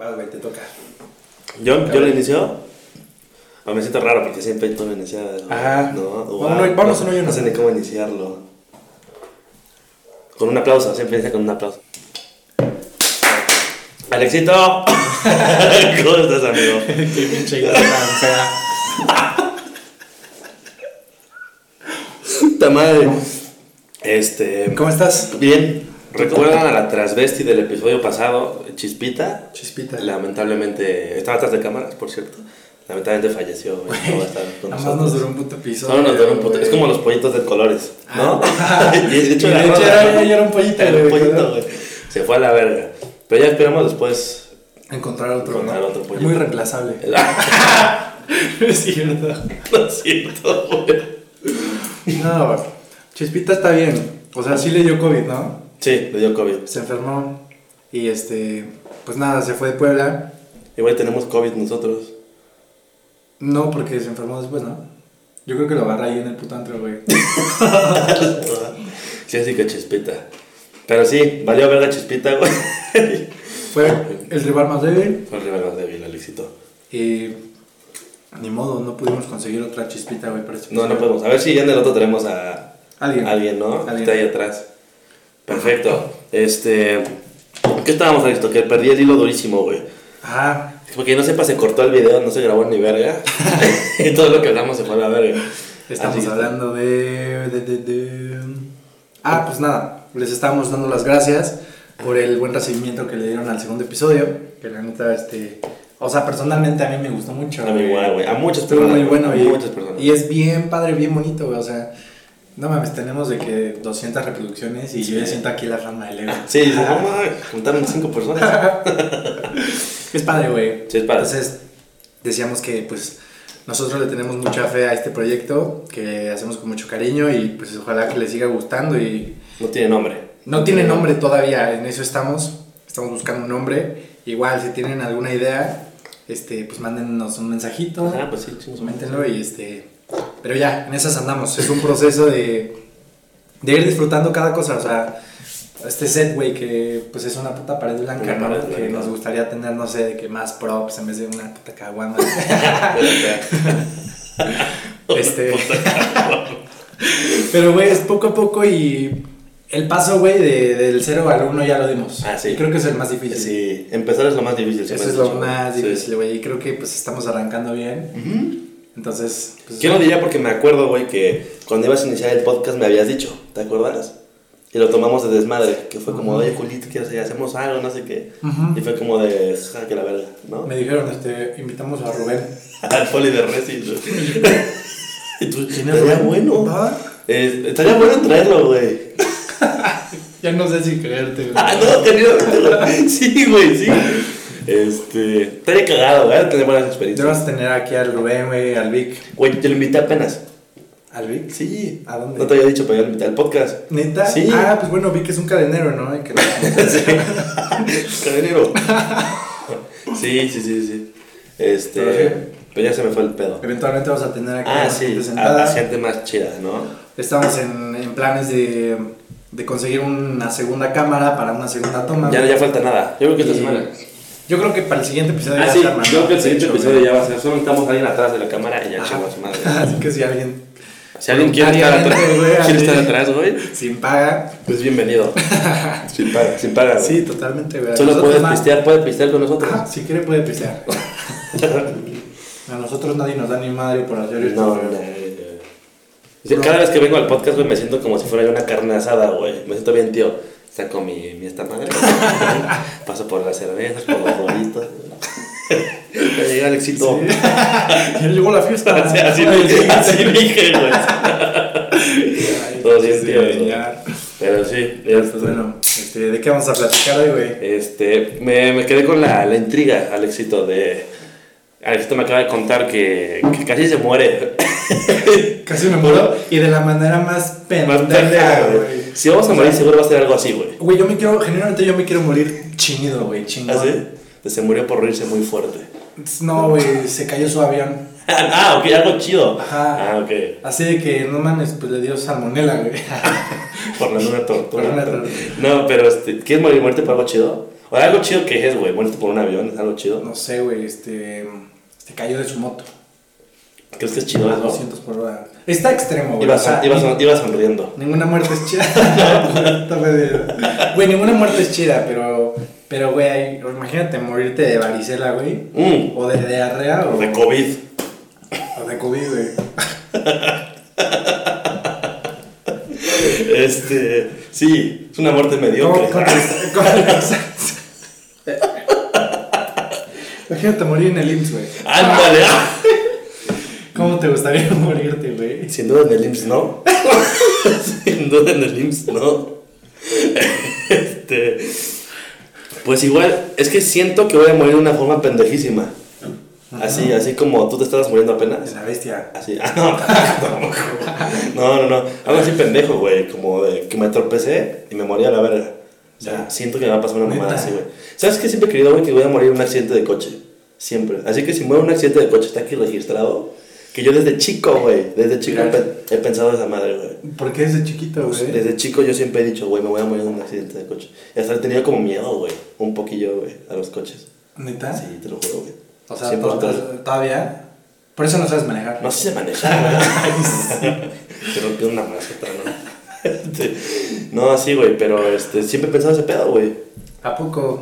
Va, güey, te toca. ¿Yo, ¿Yo lo inicio? Ah, me siento raro porque siempre tú lo inicias. Ajá. No, Vamos, no, vamos, uno y uno. No sé ni cómo iniciarlo. Con un aplauso, siempre inicia con un aplauso. Alexito, ¿cómo estás, amigo? Qué pinche tan fea. Puta madre. Este. ¿Cómo estás? Bien. ¿Recuerdan a la transvesti del episodio pasado, Chispita? Chispita. Lamentablemente, estaba atrás de cámaras, por cierto. Lamentablemente falleció. güey, no va a estar con Nada más nosotros. nos duró un puto episodio. Solo nos duró un puto. Es como los pollitos de colores, ¿no? Ah. y de hecho, Y era de hecho era- ¿no? ya era un pollito, Era un pollito, güey. Se fue a la verga. Pero ya esperamos después. Encontrar otro. Encontrar ¿no? otro pollito. Muy reemplazable. es cierto. no es cierto, güey. No, Chispita está bien. O sea, sí le dio COVID, ¿no? Sí, le dio COVID. Se enfermó. Y este. Pues nada, se fue de Puebla. Igual tenemos COVID nosotros. No, porque se enfermó después, ¿no? Yo creo que lo agarra ahí en el puto antro, güey. sí, así que chispita. Pero sí, valió verga chispita, güey. Fue el rival más débil. Fue el rival más débil, Alexito. Y. Ni modo, no pudimos conseguir otra chispita, güey, para este No, no podemos. A ver si ya en el otro tenemos a Alguien. alguien, ¿no? Alguien. Está ahí atrás. Perfecto. Este. ¿Qué estábamos listo? Que perdí el hilo durísimo, güey. Ah, Porque no sepa, se cortó el video, no se grabó ni verga. y todo lo que hablamos se fue a la verga. estamos Así. hablando de, de, de, de- Ah, pues nada, les estábamos dando las gracias por el buen recibimiento que le dieron al segundo episodio. Que la neta, este. O sea, personalmente a mí me gustó mucho. A mí igual, güey. A muchas Estuvo personas. muy bueno y, muchas personas. y es bien padre, bien bonito, güey. O sea, no mames, tenemos de que 200 reproducciones y Sí. yo ya siento aquí la rama del ego. Sí, dices, no mames, juntaron cinco personas. Es padre, güey. Sí, es padre. Entonces, decíamos que pues nosotros le tenemos mucha fe a este proyecto, que hacemos con mucho cariño y pues ojalá que le siga gustando y No tiene nombre. no tiene nombre todavía, en eso estamos, estamos buscando un nombre. Igual si tienen alguna idea, este pues mándennos un mensajito, Ah, pues sí, coméntenlo y este pero ya, en esas andamos, es un proceso de de ir disfrutando cada cosa, o sea, este set, güey, que pues es una puta pared blanca, ¿no? pared Que blanca. nos gustaría tener, no sé, de que más props en vez de una puta caguama. este. Pero, güey, es poco a poco y el paso, güey, de, del 0 al 1 ya lo dimos. Ah, sí. Y creo que es el más difícil. Sí, empezar es lo más difícil. Eso es lo más difícil, güey. Y creo que pues estamos arrancando bien. Entonces, pues, Yo lo diría porque me acuerdo, güey, que cuando ibas a iniciar el podcast me habías dicho, ¿te acuerdas? Y lo tomamos de desmadre, que fue como, oye, Julito, ¿qué hacer? Hacemos algo, no sé qué. Y fue como de, ja, que la verga, ¿no? me dijeron, este, invitamos a Rubén. Al poli de Resis, güey. Y tú, ¿Quién es estaría Rubén? bueno. Eh, estaría bueno traerlo, güey. Ya no sé si creerte, güey. Ah, no, tenía. Sí, güey, sí. Este. Estaría cagado, güey. Tener buenas experiencias. Debemos tener aquí al Rubén, güey, al Vic. Güey, yo lo invité apenas. ¿Al Vic? Sí. ¿A dónde? No te había dicho, pero yo lo invité al podcast. ¿Neta? Sí. Ah, pues bueno, Vic es un cadenero, ¿no? Hay que- Cadenero. Sí, sí, sí, sí. Este. Pero sí. Pero ya se me fue el pedo. Eventualmente vamos a tener aquí Ah, sí. gente A, sentada. a gente más chida, ¿no? Estamos en, en planes de, de conseguir una segunda cámara para una segunda toma. Ya no ya falta nada. Yo creo que esta semana. Yo creo que para el siguiente episodio Ah, ya sí. está, Yo creo que el siguiente Hecho, episodio ya va a ser. Solo necesitamos a alguien atrás de la cámara y ya chingó a su madre. Así que si alguien Si alguien quiere estar atrás, güey, quiere estar atrás, güey, sin paga. pues bienvenido. sin paga, sin paga. güey. Sí, totalmente, güey. Solo puedes más- pistear, puedes pistear con nosotros. Ajá, si quiere puede pistear. a nosotros nadie nos da ni madre por hacer esto. No, no, Cada vez que vengo al podcast, güey, me siento como si fuera yo una carne asada, güey. Me siento bien, tío. Saco mi, mi esta madre. Paso por las cervezas, por los bolitos. Ya llega el éxito. Sí. ya llegó la fiesta. Así, así, dije, güey. Ay, Todo bien, tío. Pero sí, Pues este, bueno, este, ¿de qué vamos a platicar hoy, güey? este, me, me quedé con la, la intriga, Alexito, de... Alexito me acaba de contar que, que casi se muere. Casi me muero. Y de la manera más pendeja, güey. Si vamos a morir, seguro va a ser algo así, güey. Güey, yo me quiero, generalmente yo me quiero morir chido, güey, chingón. ¿Así? Se murió por reírse muy fuerte. No, güey, se cayó su avión. ah, ok, algo chido. Ajá. Ah, ok. Así de que, no mames, pues le dio salmonela, güey. Por la. Por luna tortuga. No, pero, este, ¿quieres morir, muerte por algo chido? O algo chido que es, güey, muerto por un avión, es algo chido. No sé, güey, este. Se cayó de su moto. ¿Crees que es chido A eso? 200 por hora. Está extremo, güey. Iba, o sea, son- iba, ni- son- iba sonriendo. Ninguna muerte es chida. Güey, ninguna muerte es chida, pero. Pero, güey, imagínate morirte de varicela, güey. Mm, O de diarrea o de COVID. o de COVID, güey. Este, sí, es una muerte ¿Cómo, mediocre. cómo- Imagínate morir en el IMSS, güey. Ándale. ¿Cómo te gustaría morirte, güey? Sin duda en el IMSS no. Sin duda en el IMSS no. Este, pues igual, es que siento que voy a morir de una forma pendejísima. Así, así como tú te estabas muriendo apenas. Es la bestia. Así, ah, no, no, no, no, algo así pendejo, güey, como de que me tropecé y me morí a la verga. O sea, siento que me va a pasar una mamada así, güey. ¿Sabes qué? Siempre he querido, güey, que voy a morir en un accidente de coche. Siempre. Así que si muero en un accidente de coche, está aquí registrado. Que yo desde chico, güey, desde chico he, he pensado esa madre, güey. ¿Por qué desde chiquito, güey? Desde chico yo siempre he dicho, güey, me voy a morir en un accidente de coche. Y hasta he tenido como miedo, güey, un poquillo, güey, a los coches. ¿Neta? Sí, te lo juro, güey. O sea, 100% to- to- todavía. Por eso no sabes manejar. No sé manejar, güey. Te rompió una maceta, ¿no? Este, no, sí, güey, pero este, siempre he pensado ese pedo, güey. ¿A poco?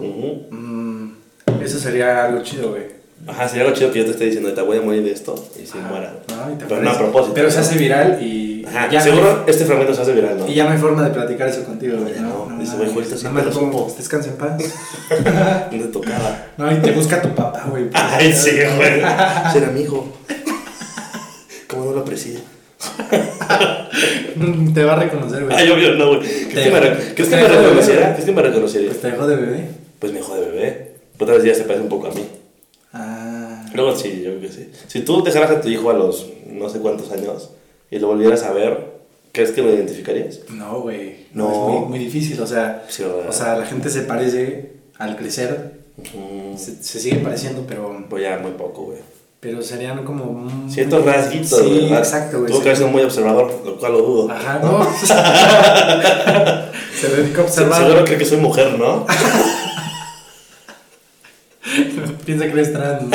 Mm, eso sería algo chido, güey. Ajá, sería algo chido que yo te esté diciendo, te voy a morir de esto y si Ajá. muera. No, y te Pero no a propósito. Pero se hace viral y. Ajá, ya seguro hay- este fragmento se hace viral, ¿no? y ya no hay forma de platicar eso contigo, güey. No, no, no, dice, güey, ahorita no siempre me lo supo. descansa en paz. No te tocaba. No, y te busca tu papá, güey. Ay, sí, güey. Será mi hijo. ¿Cómo no lo aprecia? Te va a reconocer, güey. Ay, obvio, no, güey. ¿Crees que me, re- ¿crees que me reconociera? ¿Crees que me reconociera? Pues te dejó de bebé. Pues me dejó de bebé. Otra vez ya se parece un poco a mí. Ah. Luego sí, yo creo que sí. Si tú dejaras a tu hijo a los no sé cuántos años y lo volvieras a ver, ¿crees que lo identificarías? No, güey. No. Es muy, muy difícil, o sea. O sea, la gente se parece al crecer. Se, se sigue pareciendo, pero. Voy a muy poco, güey. Pero serían como. Ciertos rasguitos, Sí, ¿verdad? exacto, güey. Tuvo que haber sido muy observador, lo cual lo dudo. Ajá, no. se dedica a observar. Seguro cree que soy mujer, ¿no? Piensa que eres trans.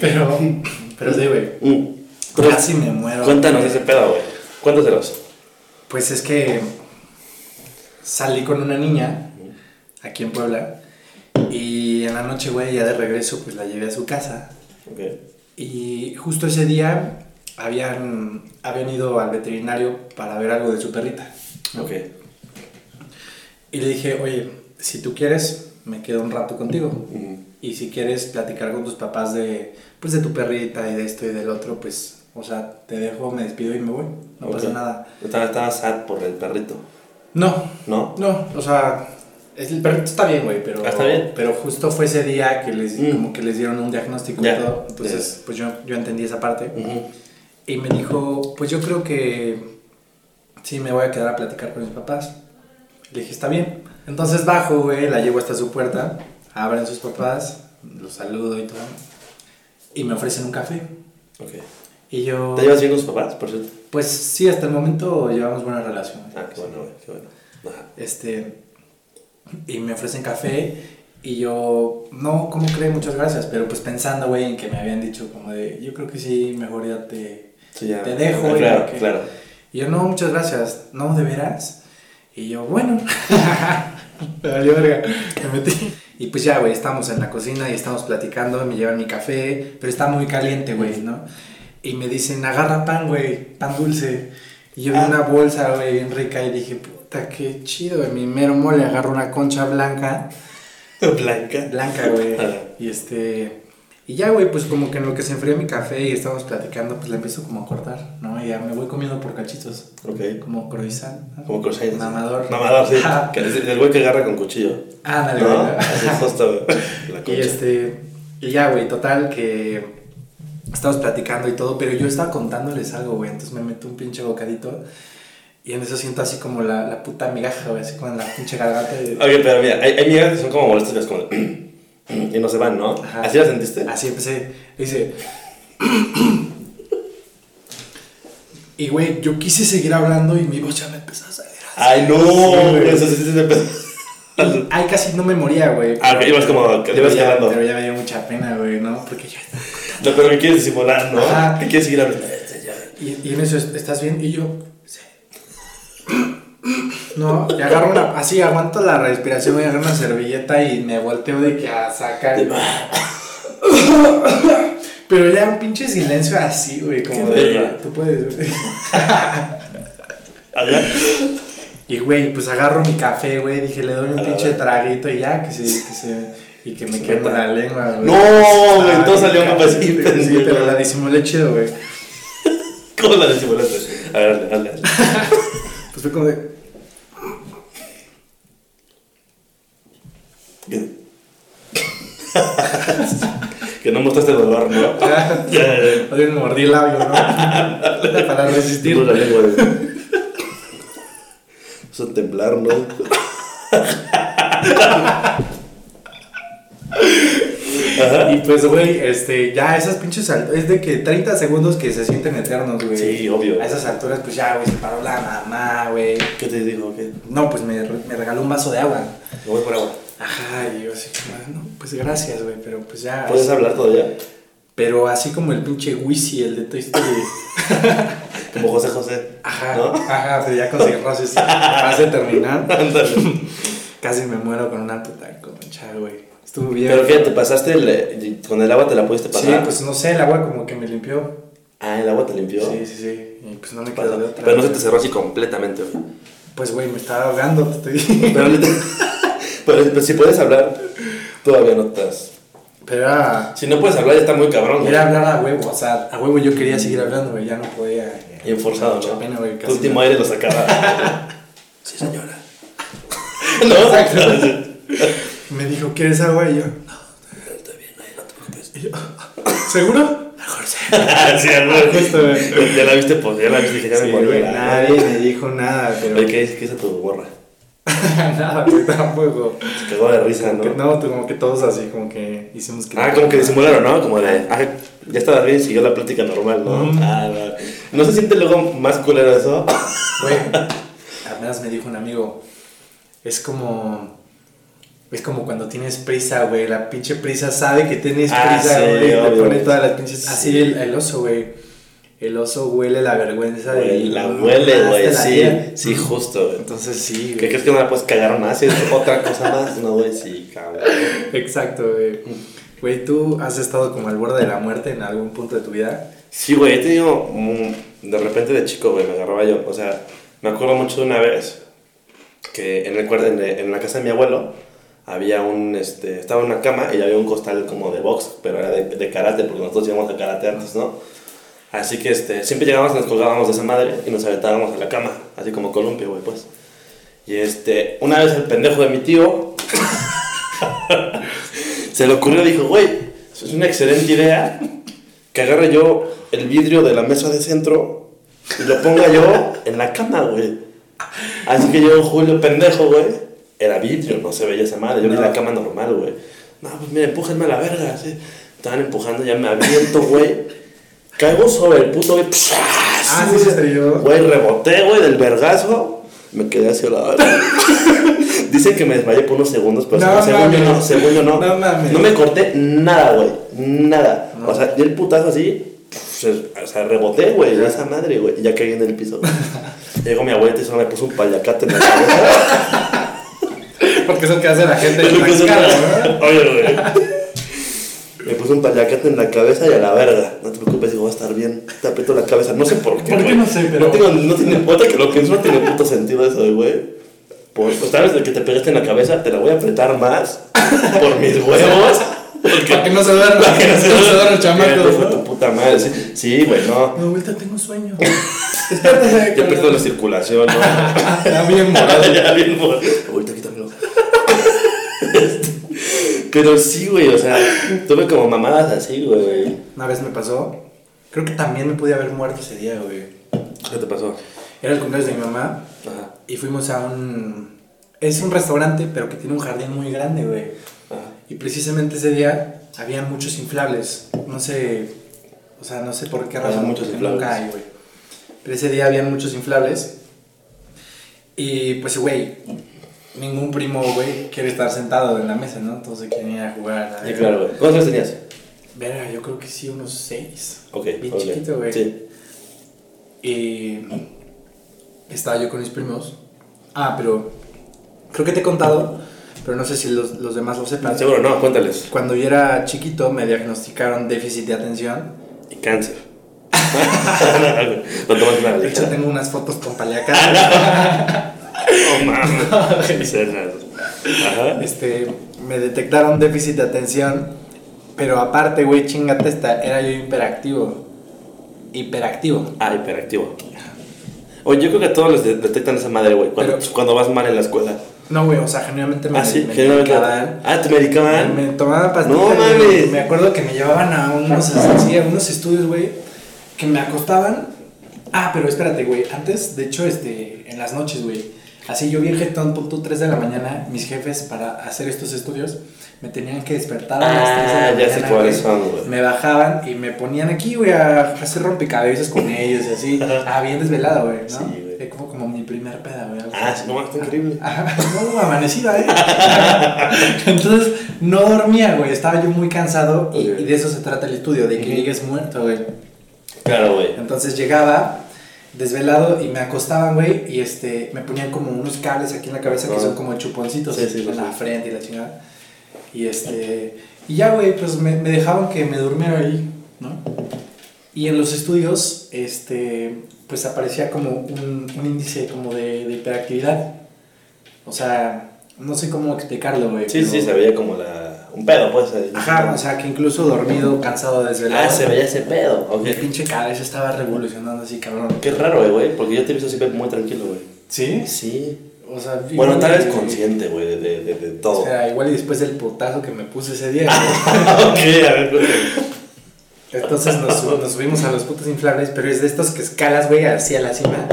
pero. Pero sí, güey. Mm. Casi me muero. Cuéntanos ese pedo, güey. Cuéntaselos. Pues es que salí con una niña aquí en Puebla y en la noche, güey, ya de regreso, pues la llevé a su casa Ok. y justo ese día habían, habían ido al veterinario para ver algo de su perrita. Ok. Y le dije, oye, si tú quieres, me quedo un rato contigo. Mm. Y si quieres platicar con tus papás de, pues, de tu perrita y de esto y del otro, pues, o sea, te dejo, me despido y me voy. No pasa nada. Estaba, estaba sad por el perrito, No, ¿no? No, o sea, el perrito está bien, güey, pero, Ah, está bien. pero justo fue ese día que les, Mm. como que les dieron un diagnóstico y todo. Entonces, pues yo, yo entendí esa parte. Y me dijo, pues yo creo que sí, me voy a quedar a platicar con mis papás. Le dije, está bien. Entonces bajo, güey, la llevo hasta su puerta, abren sus papás, los saludo y todo. Y me ofrecen un café. Ok. Y yo, ¿Te llevas bien con tus papás, por cierto? pues sí, hasta el momento llevamos buena relación. Ah, qué bueno, güey, qué bueno. Ajá. Este, y me ofrecen café y yo, no, ¿cómo cree? Muchas gracias, pero pues pensando, güey, en que me habían dicho como de, yo creo que sí, mejor ya te, Sí, ya. te dejo, Ah. Claro, porque- claro. Y yo, no, muchas gracias, no, ¿de veras? Y yo, bueno, me valió verga, me metí. Y pues ya, güey, estamos en la cocina y estamos platicando, me llevan mi café, pero está muy caliente, güey, ¿no? Y me dicen, agarra pan, güey, pan dulce. Y yo vi Ah. una bolsa, güey, bien rica y dije, puta, qué chido, en mi mero mole agarro una concha blanca, Blanca. blanca, güey. Ajá. y este, y ya, güey, pues como que en lo que se enfría mi café y estamos platicando, pues la empiezo como a cortar, ¿no? Y ya me voy comiendo por cachitos, Ok. como croissant. ¿no? Como croissant. Mamador. Mamador, sí. Que es el güey que agarra con cuchillo. Ándale, ¿No? güey. Así es justo, güey. La Y concha. este, y ya, güey, total que estamos platicando y todo, pero yo estaba contándoles algo, güey, entonces me meto un pinche bocadito y en eso siento así como la, la puta migaja, güey, así con la pinche garganta. de- Oye, pero mira, hay, hay migas que son como molestas, como... de- y no se van, ¿no? Ajá. ¿Así la sentiste? Así empecé, dice... Y, güey, yo quise seguir hablando y mi voz ya me empezó a salir Ay, no, güey. eso sí se me Y ahí casi no me moría, güey. Ah, ibas como- pero, ibas ya, quedando. pero ya me dio mucha pena, güey, ¿no? Porque yo... No, pero ¿qué quieres disimular, no? Ajá. ¿Qué quieres seguir hablando? Y, y en eso, ¿estás bien? Y yo... No, y agarro una... Así, aguanto la respiración, voy a agarrar una servilleta y me volteo de que a sacar... Pero ya un pinche silencio así, güey, como de... Tú puedes... güey. Y, güey, pues agarro mi café, güey, dije, le doy un pinche traguito y ya, que se... Que se y que me queme la lengua, güey. No, güey, todo salió mal así, Sí, pero la disimulé chido, güey. ¿Cómo la disimulaste? A ver, dale, dale. Fue como de... Que- no mostraste dolor, ¿no? Ya, Ya. Oye, me mordí el labio, ¿no? Para resistir. Güey. Eso es temblar, ¿no? Ajá. Y pues, güey, este, ya esas pinches es de que 30 segundos que se sienten eternos, güey. Sí, obvio. A esas alturas, pues ya, güey, se paró la mamá, güey. ¿Qué te digo? ¿Qué? No, pues me, me regaló un vaso de agua. Me voy por agua. Ajá, y yo así, como, no, pues gracias, güey, pero pues ya. ¿Puedes hablar todavía? Pero así como el pinche Wisi, el de Toy Story. Como José José. Ajá, ¿No? ajá, ya conseguí roses. Vas a terminar. Casi me muero con una puta concha, güey. Estuvo bien. ¿Pero qué? ¿Te pasaste el, con el agua? ¿Te la pudiste Sí, pasar? pues no sé, el agua como que me limpió. Ah, el agua te limpió. Sí, sí, sí. Y pues no me quedó de otra. Pero no se te cerró así completamente, güey. Pues, güey, me estaba ahogando, te estoy Pero, pero, pero si puedes hablar, todavía no estás. Pero era, Si no puedes hablar, ya está muy cabrón, güey. era hablar a huevo, o sea, a huevo yo quería seguir hablando, güey, ya no podía. Bien forzado, Mucha ¿no? pena, güey, Tu último aire lo sacaba. sí, señora. ¿No? Exacto. Me dijo, ¿quieres agua? Y yo, Está bien, no te preocupes. y yo, ¿seguro? Mejor sí. sí. Ya la viste, pues ya la viste que ya Sí, me nadie me dijo nada, pero. Oye, ¿qué, ¿qué hizo tu morra? nada, güey, tampoco. Se cagó de risa, Como que, ¿no? no, como que todos así, como que hicimos que. Ah, como que disimularon, ¿no? Como de, ah, ya estaba bien, siguió la plática normal, ¿no? Ujú. Ah, no. ¿No se siente luego más culero eso? Güey, además me dijo un amigo, es como... Es como cuando tienes prisa, güey. La pinche prisa sabe que tienes Ah, prisa, sí, güey. y te pone todas las pinches... Sí. Así el, el oso, güey. El oso huele la vergüenza de... Güey, la huele, güey, sí, sí, justo, güey. Entonces sí, ¿Qué güey. crees que no la puedes cagar más? Es otra cosa más, no, güey, sí, cabrón. Exacto, güey. Güey, ¿tú has estado como al borde de la muerte en algún punto de tu vida? Sí, güey, he tenido, de repente de chico, güey, me agarraba yo, o sea, me acuerdo mucho de una vez que en, el, en la casa de mi abuelo había un, este, estaba una cama y había un costal como de box, pero era de, de karate, porque nosotros íbamos a karate antes, ¿no? Así que, este, siempre llegábamos nos colgábamos de esa madre y nos aventábamos a la cama, así como columpio, güey, pues. Y este, una vez el pendejo de mi tío se le ocurrió, dijo, güey, es una excelente idea que agarre yo el vidrio de la mesa de centro y lo ponga yo en la cama, güey. Así que yo, Julio, pendejo, güey, era vidrio, no se veía esa madre. Yo vi No. la cama normal, güey. No, pues mira, empújenme a la verga, así. Estaban empujando, ya me aviento, güey. Caigo sobre el puto, güey. Ah, sí se estrelló. Güey, reboté, güey, del vergazo. Me quedé así a la verga. Dicen que me desmayé por unos segundos, pero No según yo no, según yo no. No mames. No me corté nada, güey. Nada. No. O sea, di el putazo así. se- o sea, reboté, güey, esa madre, güey. Y ya caí en el piso. Llegó mi abuelita y solo me puso un paliacate en la cabeza. Porque eso que hace la gente en Lo que la es una- cara, ¿no? Oye, güey. Me puso un paliacate en la cabeza y a la verga. No te preocupes, digo, va a estar bien. Te aprieto la cabeza. No sé por qué. ¿Por qué no sé, pero- No, tengo, no tiene. Ahorita que lo pienso, no tiene puto sentido eso, güey. Por, pues sabes de que te pegaste en la cabeza, te la voy a apretar más por mis huevos. Porque Para que no se duerma. Para que no se duerma el chamaco. Fíjate, fue ¿no? tu puta madre. Sí, sí, güey, no. No, ahorita tengo sueño. Ya pierdo la circulación, ¿no? Era bien morado. ya bien morado. Ahorita Pero sí, güey, o sea, tuve como mamadas así, güey. Una vez me pasó. Creo que también me pude haber muerto ese día, güey. ¿Qué te pasó? Era el cumpleaños de mi mamá Ajá, y fuimos a un. Es un restaurante, pero que tiene un jardín muy grande, güey. ajá. Y precisamente ese día había muchos inflables. No sé. O sea, no sé por qué Había razón. muchos porque inflables. Nunca hay, güey. Pero ese día habían muchos inflables. Y pues, güey, ningún primo, güey, quiere estar sentado en la mesa, ¿no? Entonces quieren ir a jugar. Sí, claro, güey. ¿Cuántos años tenías? Verga, yo creo que sí, unos seis. Ok, Bien ok. chiquito, güey. Sí. Y estaba yo con mis primos. Ah, pero creo que te he contado, pero no sé si los, los demás lo sepan. Seguro no, cuéntales. Cuando yo era chiquito me diagnosticaron déficit de atención. Y cáncer. Lo tomas una De hecho tengo unas fotos con paliacas. No mames. Ajá. este, me detectaron déficit de atención, pero aparte, güey, chingate esta, era yo hiperactivo. Hiperactivo. Ah, hiperactivo. Oye, yo creo que a todos les de- detectan esa madre, güey. Cuando, Pero- cuando vas mal en la escuela. No, güey, o sea, generalmente me, Ah, sí, me generalmente. medicaban. Ah, te medicaban. Me, me tomaban pastillas. No mames. Me acuerdo que me llevaban a unos, así, a unos estudios, güey, que me acostaban. Ah, pero espérate, güey. Antes, de hecho, este, en las noches, güey. Así yo bien jetón, punto 3 de la mañana, mis jefes para hacer estos estudios me tenían que despertar a las 3 de la Ah, mañana. ya sé cuáles son, güey. Me bajaban y me ponían aquí, güey, a hacer rompecabezas con ellos y así. Ah, bien desvelado, güey, ¿no? Sí, güey. Como, como mi primer peda, güey. Ah, sí, no, está increíble. Ajá, no, amanecida, ¿eh? Entonces, no dormía, güey. Estaba yo muy cansado y, y de eso se trata el estudio, de que llegues muerto, güey. Claro, güey. Entonces llegaba desvelado y me acostaban, güey, y este, me ponían como unos cables aquí en la cabeza que son como chuponcitos Sí, sí, en la frente y la chingada. Y este, y ya, güey, pues me, me dejaban que me durmiera ahí, ¿no? Y en los estudios, este, pues aparecía como un, un índice como de, de hiperactividad. O sea, no sé cómo explicarlo, güey. Sí, pero- sí, se veía como la... un pedo, pues. ahí. Ajá, o sea, que incluso dormido, cansado, desvelado. Ah, se veía ese pedo. Ok. Mi pinche cabeza estaba revolucionando así, cabrón. Qué raro, güey, güey, porque yo te he visto siempre muy tranquilo, güey. ¿Sí? Sí. O sea, Bueno, tal vez consciente, güey, de, de, de, de todo. O sea, igual y después del putazo que me puse ese día. ok, a ver, güey. Entonces nos, sub- nos subimos a los putos inflables, pero es de estos que escalas, güey, hacia la cima.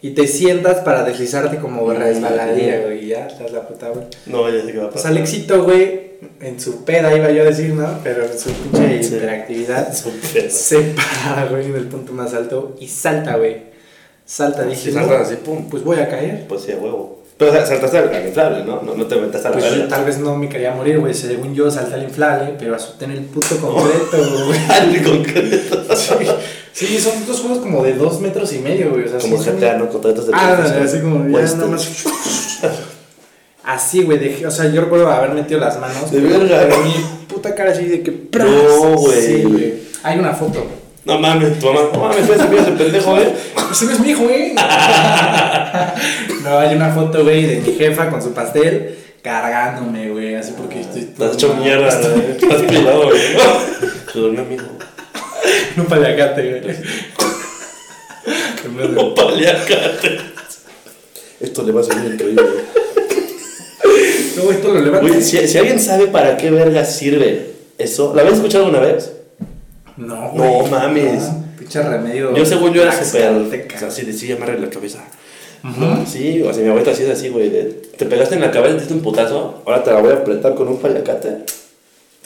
Y te sientas para deslizarte como resbaladilla, güey, y ya, estás la puta, güey. No, ya sé qué va a Pues pasar. Alexito, güey, en su peda iba yo a decir, ¿no? Pero en su pinche Sí. hiperactividad, pedo. se para, güey, en el punto más alto y salta, güey. Salta, dije, saltas así, pum. pues voy a caer. Pues sí, a huevo. Pero o sea, saltaste al al inflable, ¿no? No, no te metas a la Pues tal vez no me quería morir, güey. Según yo salté al inflable, pero azoté en el puto concreto, güey. Al concreto. Sí, sí, son dos juegos como de dos metros y medio, güey. O sea, Como GTA, ¿no? Con de Ah, así como ya nada más. Así, güey, dejé, o sea, yo recuerdo haber metido las manos. De verga. Mi puta cara así de que. ¡pras! No, güey. Sí, güey. Hay una foto. No mames, tu mamá. No mames, ese mío ese pendejo, ¿eh? Ese no es mi hijo, güey. no, hay una foto, güey, de mi jefa con su pastel cargándome, güey. Así porque estoy. Estás hecho mierda, ¿no? Estás pelado, güey. Se durmió amigo. Un paliacate, güey. De- No paliacate. Esto le va a salir increíble. No, esto lo levanto. Si, si alguien sabe para qué verga sirve eso, ¿la habéis escuchado alguna vez? No, No güey. mames. No, pinche remedio. Yo según yo era súper... o sea, así de sí, amarre la cabeza. Ujú. Sí, o sea, mi abuelita así es así, güey. Te pegaste en la cabeza, te diste un putazo, ahora te la voy a apretar con un paliacate.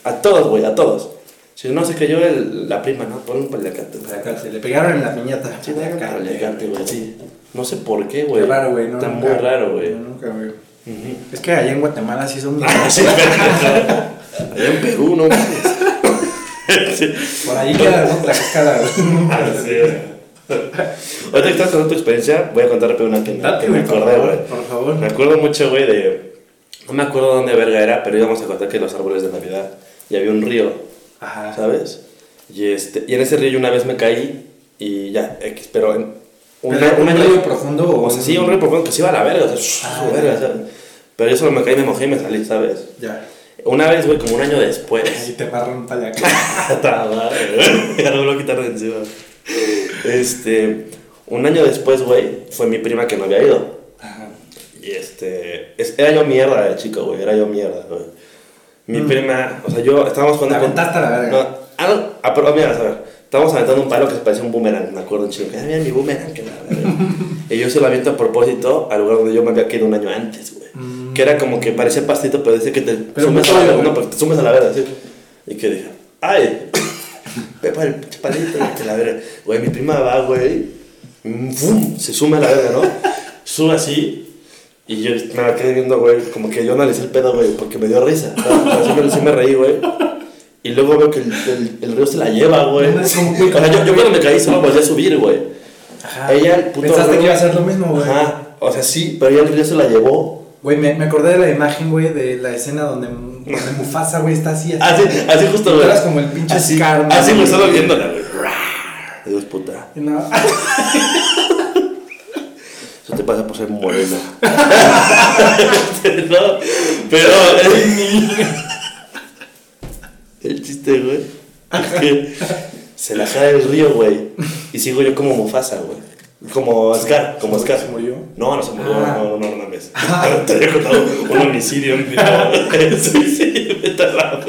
A todos, güey, a todos. Si no se cayó el, la prima, ¿no? Pon un paliacate. Paliacate, Le pegaron en la piñata. Sí, Paliacate. güey, sí. No sé por qué, Qué güey. raro, güey. No, Está nunca. muy raro, güey. No, Nunca, güey. Ujú. Es que allá en Guatemala sí son. Ah, sí, Allá en Perú, no. Sí. Por ahí queda ¿no? la cascada. Ahorita que estás contando tu experiencia, voy a contar rápido una que, me- Date, me acordé, güey. Por favor. Me acuerdo mucho, güey, de. No me acuerdo dónde verga era, pero íbamos a contar que los árboles de Navidad y había un río, Ajá. ¿sabes? Y, este, y en ese río yo una vez me caí y ya, X, pero en. ¿Un, un río profundo o O sea, sí, un río profundo que se iba a la verga, o sea, Ah, verga, ya. Pero yo solo me caí, me mojé y me salí, ¿sabes? Ya. Una vez, güey, como un año después. Ahí te barra un güey. Ya no me lo voy a quitar de encima. Este, un año después, güey, fue mi prima que no había ido. Ajá. Y este, es- era yo mierda de chico, güey, era yo mierda, güey. Mi Mm. prima, o sea, yo, estábamos Te jugando con... aventaste a la verga. No, ah, pero mira, a ver, estábamos aventando un palo que se parecía un boomerang, me acuerdo un chico. Ah, mira mi boomerang, que la verga. Y yo se lo aviento a propósito al lugar donde yo me había caído un año antes, güey. Mm. Que era como que parecía pastito, pero dice que te Pero sumes a la verga. No, porque te sumes a la verga, así. Y que dije, ¡ay! Ve para el pinche palito, que la verga. Güey, mi prima va, güey. ¡Fum! Se sube a la verga, ¿no? Sube así. Y yo me la quedé viendo, güey, como que yo analicé el pedo, güey, porque me dio risa. Así me, sí me reí, güey. Y luego veo que el, el, el río se la lleva, güey. No, O sea, yo, yo cuando me caí solo volví a subir, güey. Ajá. Ella, el puto Pensaste río- que iba a ser lo mismo, güey. Ajá. O sea, sí, pero ella el río se la llevó. Güey, me, me acordé de la imagen, güey, de la escena donde, donde Mufasa, güey, está así. Así, así justo, güey. eras como el pinche Así, así, güey, solo viéndola, güey. Dios puta. No. Eso te pasa por ser morena. no, pero el, el chiste, güey, es que se la jala el río, güey. Y sigo yo como Mufasa, güey. Como Scar, como Scar. ¿Se murió? No, no se murió, Ah. no, no, no, no. Te había contado un homicidio, Sí, sí, vete a la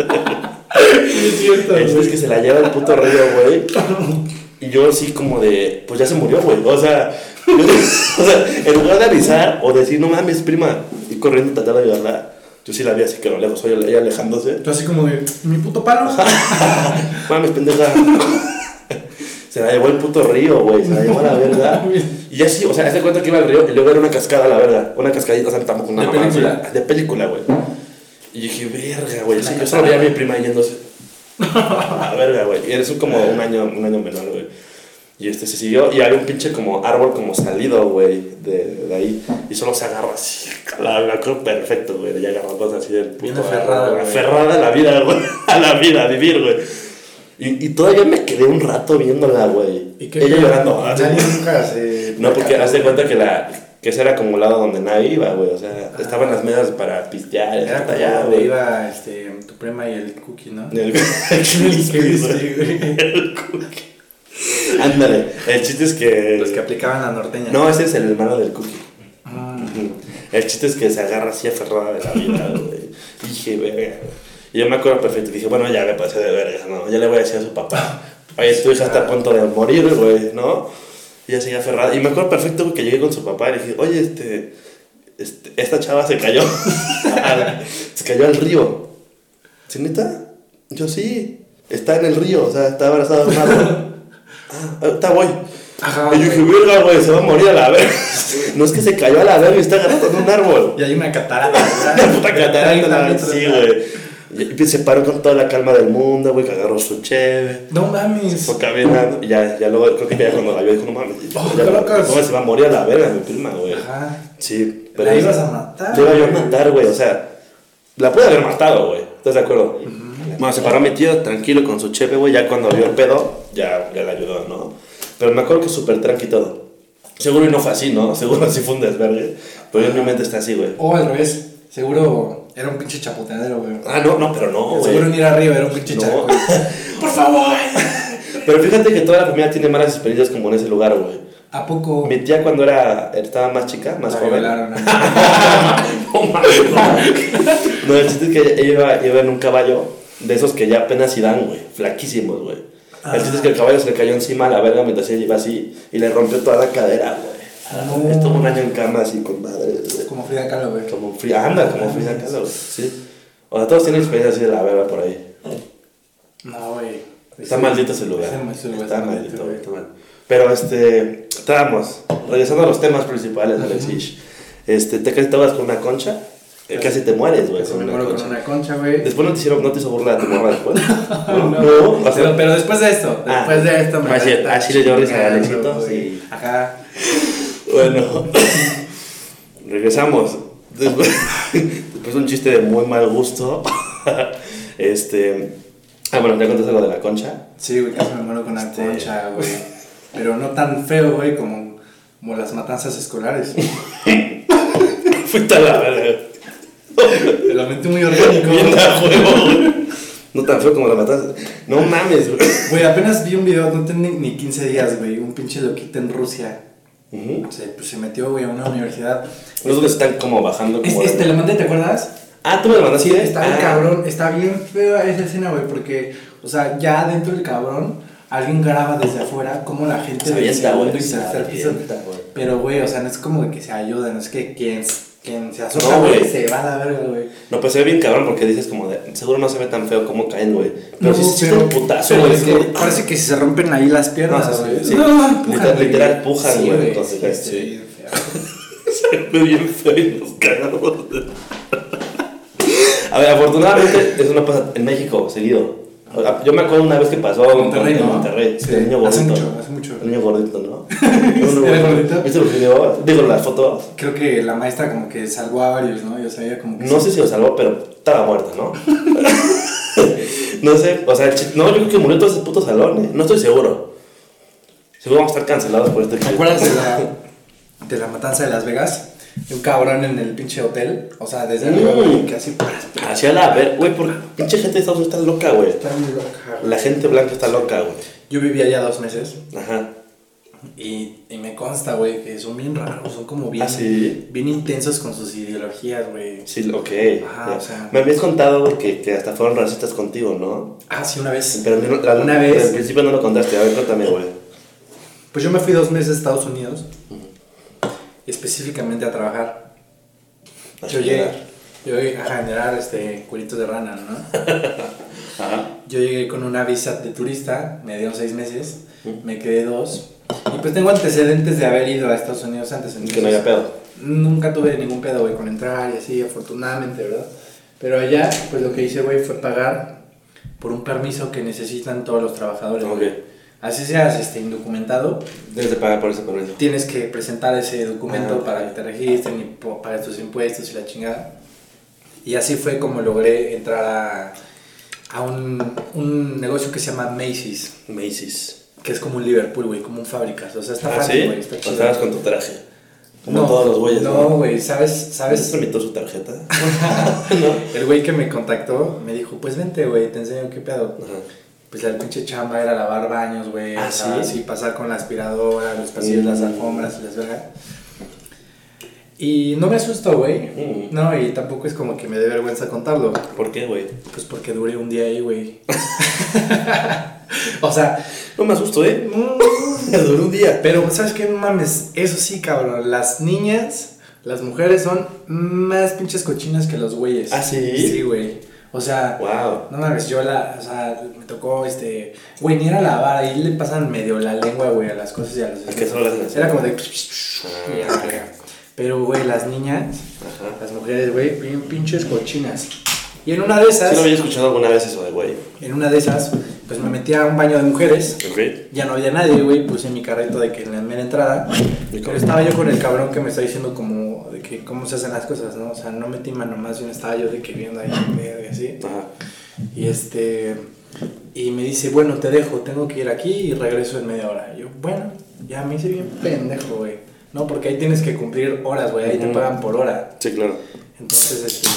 es cierto, es que se la lleva el puto río, güey. Y yo así como de, pues ya se murió, güey. O sea, yo- o sea, en lugar de avisar o decir, no mames, prima, y corriendo tratar de ayudarla, yo sí la vi así que a lo lejos, oye, ella alejándose. Tú así como de, mi puto palo. Mames, pendeja. Se la llevó el puto río, güey. Se la llevó a la verga. Y así, o sea, hace cuenta que iba al río y luego era una cascada la verga. Una cascadita, o sea, tampoco una De mamada, película. así, De película, güey. Y dije, verga, güey. Sí, yo solo veía a mi prima yéndose. A la verga, güey. Y eres como un año, un año menor, güey. Y este se siguió y había un pinche como árbol como salido, güey, de, de ahí. Y solo se agarra así. La, la creo perfecto, güey. Ya agarró cosas así del Bien puto aferrada, árbol, güey. Aferrada a la vida, güey. A la vida, a vivir, güey. Y, y todavía me quedé un rato viéndola, güey. Ella llorando. ah, nunca se. No, porque haz de cuenta que la que ese era como el lado donde nadie iba, güey. O sea, estaban las mesas para pistear, Era hasta allá, güey. iba este, tu prima y el cookie, ¿no? El, ¿Qué viste, güey? el cookie. Ándale, el chiste es que. Los que aplicaban la norteña. No, ese es el hermano del cookie. Ah. El chiste es que se agarra así aferrada de la vida, güey. Dije, verga. Y yo me acuerdo perfecto. Dije, bueno, ya me pasé de verga, ¿no? Ya le voy a decir a su papá. Oye, tu hija está a punto de morir, güey, ¿no? Y ella sigue aferrada. Y me acuerdo perfecto güey, que llegué con su papá y le dije, oye, este, este, esta chava se cayó. se cayó al río. ¿Sí, neta? Yo sí. Está en el río, o sea, está abrazada de un árbol. Ah, ahorita voy. Ajá. Y yo dije, verga, güey, se va a morir a la verga. No es que se cayó a la verga y está agarrando un árbol. Y hay una catarata. Una puta catarata, 30 metros, sí, güey. Y se paró con toda la calma del mundo, güey, que agarró su cheve. No mames. Fue caminando. Y ya, ya luego, creo que ya cuando la vio, dijo, no mames. Oh, ya, no, se va a morir a la verga, mi prima, güey. Ajá. Sí, La ibas a matar, La iba yo a matar, güey. O sea, la pude haber matado, güey. ¿Estás de acuerdo? Bueno, se paró mi tío tranquilo con su chepe, güey. Ya cuando vio el pedo, ya, ya le ayudó, ¿no? Pero me acuerdo que súper tranqui todo. Seguro y no fue así, ¿no? Seguro así fue un desvergue. Pero yo en mi mente está así, güey. O al revés. Seguro era un pinche chapoteadero, güey. Ah, no, no, pero no, güey. Seguro ni era arriba, era un pinche No. charco. Por favor. Pero fíjate que toda la familia tiene malas experiencias como en ese lugar, güey. ¿A poco? Mi tía cuando era, estaba más chica, más La joven. ¿no? El chiste es que ella iba, iba en un caballo de esos que ya apenas dan, güey. Flaquísimos, güey. El chiste es que el caballo se le cayó encima a la verga mientras ella iba así y le rompió toda la cadera, güey. No. Estuvo un año en cama así con madre, güey. Como Frida Kahlo, güey. Como Frida, anda, como Frida Kahlo, güey. Sí. O sea, todos tienen experiencias así de la verga por ahí. No, güey. Está Sí. maldito ese lugar. Ese- lugar Está maldito, güey. está mal. Pero este, estábamos, regresando a los temas principales, Alexis. Este, te estabas con una concha, eh, casi te mueres, güey, con me una muero concha. con una concha, güey. Después no te hicieron, no te hizo burla de tu morra después. No, no, sea, pero, después de esto, Ah. después de esto me Así- está así le dio risa a Alexito, sí. Ajá. Bueno, regresamos. Después, después un chiste de muy mal gusto. Este, ah, bueno, ya contaste lo de la concha. Sí, güey, casi me muero con una Este- concha, güey. Pero no tan feo, güey, como, como las matanzas escolares. Fuiste a la verga. Te lo metí muy orgánico. Bien. No tan feo como la mataste. No mames, güey. Güey, apenas vi un video, no tenía ni 15 días, güey. Un pinche loquito en Rusia. Se, pues, se metió, güey, a una universidad. Los dos están como bajando Es, como. es- te lo mandé, ¿te acuerdas? Ah, tú me lo mandaste. Sí, está bien Ah. cabrón, está bien fea esa escena, güey, porque, o sea, ya dentro del cabrón, alguien graba desde afuera cómo la gente güey, y se tercer piso. Pero, güey, o sea, no es como que se ayudan, es que quien, quien se azota, No, güey, se va a la verga, güey. No, pues se ve bien cabrón porque dices como de. Seguro no se ve tan feo como caen, güey. Pero No, sí, sí, pero- un putazo, güey. es que parece que se rompen ahí las piernas, No, sí, güey. sí. No, Literal- pujan, güey. literal pujan, güey, entonces, sí, feo. Se ve bien feo y nos cagamos. A ver, afortunadamente eso no pasa en México seguido. Yo me acuerdo una vez que pasó En Monterrey, en ¿no? Monterrey, Sí, el niño hace gordito. mucho, hace mucho. El niño gordito, ¿no? ¿Era gordito? ¿Viste los videos? Digo, las fotos. Creo que la maestra como que salvó a varios, ¿no? Yo sabía como que... No sé si lo salvó, pero estaba muerta, ¿no? no sé, o sea, no, yo creo que murió todo ese puto salón, ¿eh? No estoy seguro. Seguro vamos a estar cancelados por este ¿Te acuerdas de la, de la matanza de Las Vegas? De un cabrón en el pinche hotel. O sea, desde arriba, güey, que así para. Hacia la ver, güey, por pinche gente de Estados Unidos está loca, güey. Está muy loca. La gente blanca está loca, güey. Yo vivía allá dos meses Ajá. y, y me consta, güey, que son bien raros, son como bien, ¿Ah, sí? bien intensos con sus ideologías, güey. Sí, ok. Ajá, o sea- Me habías contado, güey, que, que hasta fueron racistas contigo, ¿no? Ah, sí, una vez. Pero no- la- Una vez. Al principio no lo contaste, a ver, cuéntame, güey. Pues yo me fui dos meses a Estados Unidos, específicamente a trabajar. A Yo llegué, yo llegué a generar este, cueritos de rana, ¿no? Ajá. Yo llegué con una visa de turista, me dieron seis meses, me quedé dos. Y pues tengo antecedentes de haber ido a Estados Unidos antes. Que entonces no haya pedo. Nunca tuve ningún pedo, güey, con entrar y así, afortunadamente, ¿verdad? Pero allá, pues lo que hice, güey, fue pagar por un permiso que necesitan todos los trabajadores. güey. Así seas este, indocumentado, Debes de pagar por ese permiso. tienes que presentar ese documento Ah, para que te registren y pagues tus impuestos y la chingada. Y así fue como logré entrar a, a un, un negocio que se llama Macy's, Macy's. que es como un Liverpool, güey, como un fábricas. O sea, está Ah, fácil, ¿sí? güey, está O chido. con tu traje. Como no, todos los güeyes, ¿no? No, güey, ¿sabes? ¿Sabes? ¿Sabes? tramitó su tarjeta? El güey que me contactó me dijo, pues vente, güey, te enseño qué pedo. Ajá. Pues el pinche chamba era lavar baños, güey. Ah, ¿sí? pasar con la aspiradora, los pasillos, Mm. las alfombras y las vergas. Y no me asustó, güey. Mm. No, y tampoco es como que me dé vergüenza contarlo. ¿Por qué, güey? Pues porque duré un día ahí, güey. o sea, No me asusto, ¿eh? mm, Me duró un día. pero ¿sabes qué? No mames, eso sí, cabrón. Las niñas, las mujeres son más pinches cochinas que los güeyes. ¿Ah, sí? Sí, güey. O sea, Wow. no mames, yo la, o sea, me tocó, este, güey, ni era lavar, ahí le pasan medio la lengua, güey, a las cosas y a los... Es que solo así. Era como de... Ah. Pero, güey, las niñas, Ajá. las mujeres, güey, pinches cochinas. Y en una de esas, Sí lo había escuchado alguna vez eso de güey. en una de esas, pues me metí a un baño de mujeres, ¿Ok? ya no había nadie, güey, puse mi carrito de que en la mera entrada, pero estaba yo con el cabrón que me está diciendo como, de que cómo se hacen las cosas, ¿no? O sea, no metí mano más, bien estaba yo de que viendo ahí, y así. Ajá. Y este. Y me dice, bueno, te dejo, tengo que ir aquí y regreso en media hora. Y yo, bueno, ya me hice bien pendejo, güey. No, porque ahí tienes que cumplir horas, güey. Ahí te Ujú. pagan por hora. Sí, claro. Entonces, este.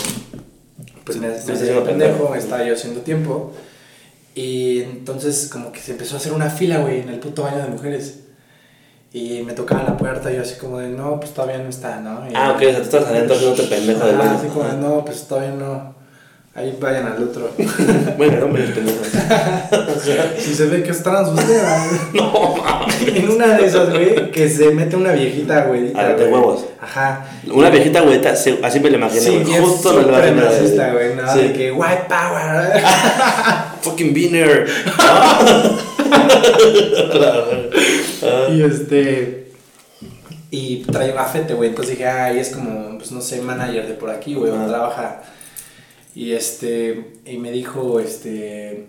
Pues me, me hice pendejo, pendejo. estaba yo haciendo tiempo. Y entonces, como que se empezó a hacer una fila, güey, en el puto baño de mujeres. Y me tocaba la puerta y yo así como de, no, pues todavía no está, ¿no? Y- Ah, ok, o sea, tú estás adentro haciéndote pendejo del Ah, baño. así como de, no, pues todavía no. Ahí vayan al otro. Bueno, no me pendejo. Si se ve que es trans usted, ¿verdad? No, mames. En una de esas, güey, que se mete una viejita, güey. Ah, de huevos. Ajá. Una viejita sí, así me la imaginé, Sí, güey. Justo me lo súper imaginé. racista, güey, ¿no? Sí. De que white power. Fucking beaner. y este. Y trae gafete, güey. Entonces dije, ay, es como, pues no sé, manager de por aquí, güey, o Ajá. trabaja. Y este. Y me dijo, este.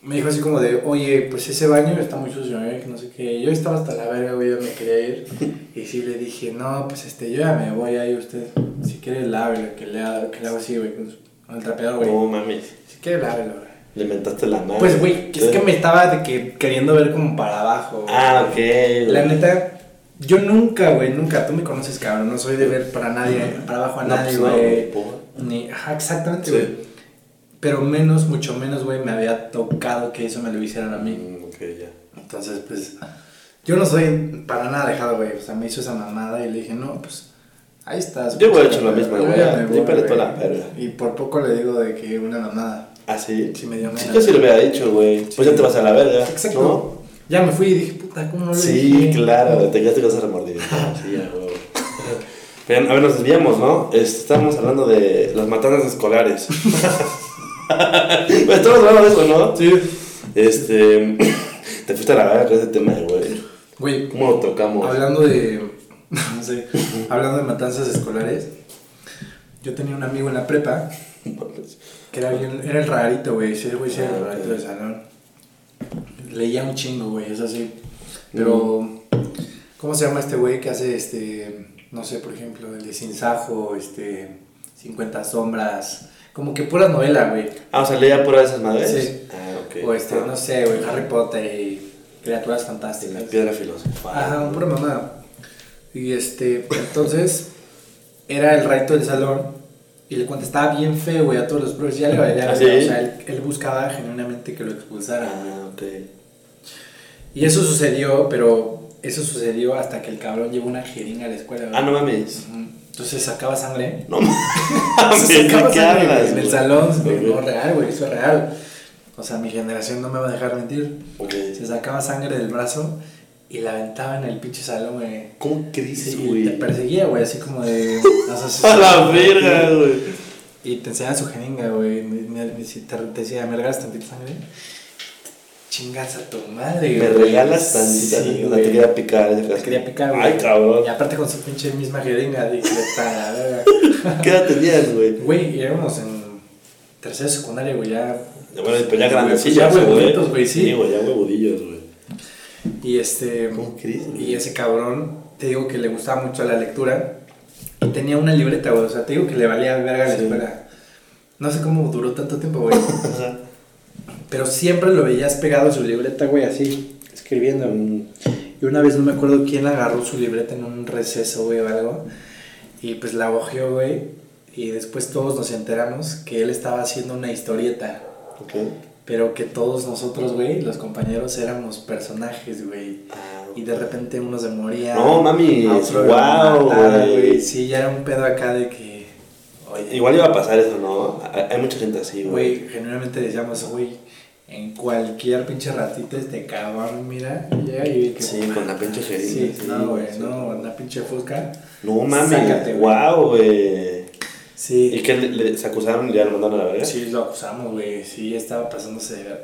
Me dijo así como de, oye, pues ese baño está muy sucio, ¿eh? Que no sé qué. Yo estaba hasta la verga, güey, yo me quería ir. Y sí le dije, no, pues este, yo ya me voy ahí, usted. Si quiere, lávelo, que le, que le hago así, güey, con, su- con el trapeador, güey. No mames. Si quiere, lávelo, güey. Le mentaste la madre. Pues, güey, es que me estaba de que queriendo ver como para abajo. Ah, ok. La neta, yo nunca, güey, nunca, tú me conoces, cabrón, no soy de ver para nadie, para abajo a No, nadie, pues no, güey. por- Ni, ajá, exactamente, Sí. güey. Pero menos, mucho menos, güey, me había tocado que eso me lo hicieran a mí. Mm, ok, ya. Entonces, pues, yo no soy para nada dejado, güey. O sea, me hizo esa mamada y le dije, no, pues, ahí estás. Yo hubiera hecho lo mismo, yo güey, toda la verga. Y por poco le digo de que una mamada. Ah, sí. Sí, me dio Sí, yo sí lo hubiera dicho, güey. Pues ya te vas a la verga. Exacto. ¿no? Ya me fui y dije, puta, ¿cómo no le Sí, dije? claro, te quedaste con ese remordimiento. Sí, ya, güey. Pero, a ver, nos desviamos, ¿no? Este, Estábamos hablando de las matanzas escolares. Pues, Estamos hablando de eso, ¿no? Sí. Este. Te fuiste a la verga con ese tema, güey. Güey, ¿Cómo lo tocamos? hablando de. sé. Hablando de matanzas escolares, yo tenía un amigo en la prepa que era, bien, era el rarito, güey. Sí, güey, sí, era el Ah, rarito del salón. Leía un chingo, güey, es así. Pero, ¿cómo se llama este güey que hace este, no sé, por ejemplo, el de Sin Sajo, este, 50 Sombras? Como que pura novela, güey. Ah, o sea, leía por esas madres. Sí. Ah, ok. O este, Ah, no sé, güey, Harry Potter y criaturas La fantásticas. piedra filosofal. Ajá, pura mamada. Y este, entonces, era el rarito del salón y le contestaba bien feo, güey, a todos los profes. Ya le valía, ¿Ah, sí? O sea, él, él buscaba genuinamente que lo expulsaran. Ah, ok. Y eso sucedió, pero eso sucedió hasta que el cabrón llevó una jeringa a la escuela. güey. Ah, no mames. Ujú. Entonces sacaba sangre. No mames. Se sacaba ¿de qué sangre güey, hablas, en el salón. güey, No, real, güey, eso es real. O sea, mi generación no me va a dejar mentir. Ok. Se sacaba sangre del brazo y la aventaba en el pinche salón, güey. ¿Cómo Sí, güey? te perseguía, güey, así como de. A la verga, güey. Y te enseñaba su jeringa, güey. Me- me- Si te, te decía, ¿me regalas tantita sangre? Chingas a tu madre, Me güey. regalas tantita. Sí, no te quería picar. Te quería picar, güey. Ay, cabrón. Y aparte con su pinche misma jeringa, dije, la verga. ¿Qué edad tenías, güey? Güey, éramos en tercera secundaria, güey, ya. Bueno, pues ya Ya grandecillos, huevuditos, güey, sí. Sí, güey, ya huevudillos, güey. Y este. Y ese cabrón, te digo que le gustaba mucho la lectura. Y tenía una libreta, güey. O sea, te digo que le valía verga la escuela. No sé cómo duró tanto tiempo, güey. Pero siempre lo veías pegado a su libreta, güey, así, escribiendo. Y una vez no me acuerdo quién agarró su libreta en un receso, güey, o algo. Y pues la hojeó, güey. Y después todos nos enteramos que él estaba haciendo una historieta. ok. Pero que todos nosotros, güey, los compañeros éramos personajes, güey. Y de repente uno se moría. No, mami, mataban, güey. Sí, ya era un pedo acá de que. Oye, Igual iba a pasar eso, ¿no? Hay mucha gente así, güey. Güey, generalmente decíamos, güey, en cualquier pinche ratito este cabrón, mira, llega y que... Sí, con la pinche jeringa, Sí, sí, no, güey, sí. no, una pinche fusca. No mami, Sácate, wow, güey. Sí, ¿Y qué le, le- se acusaron y ya lo mandaron a la verga? sí, lo acusamos, güey, sí, estaba pasándose de verga.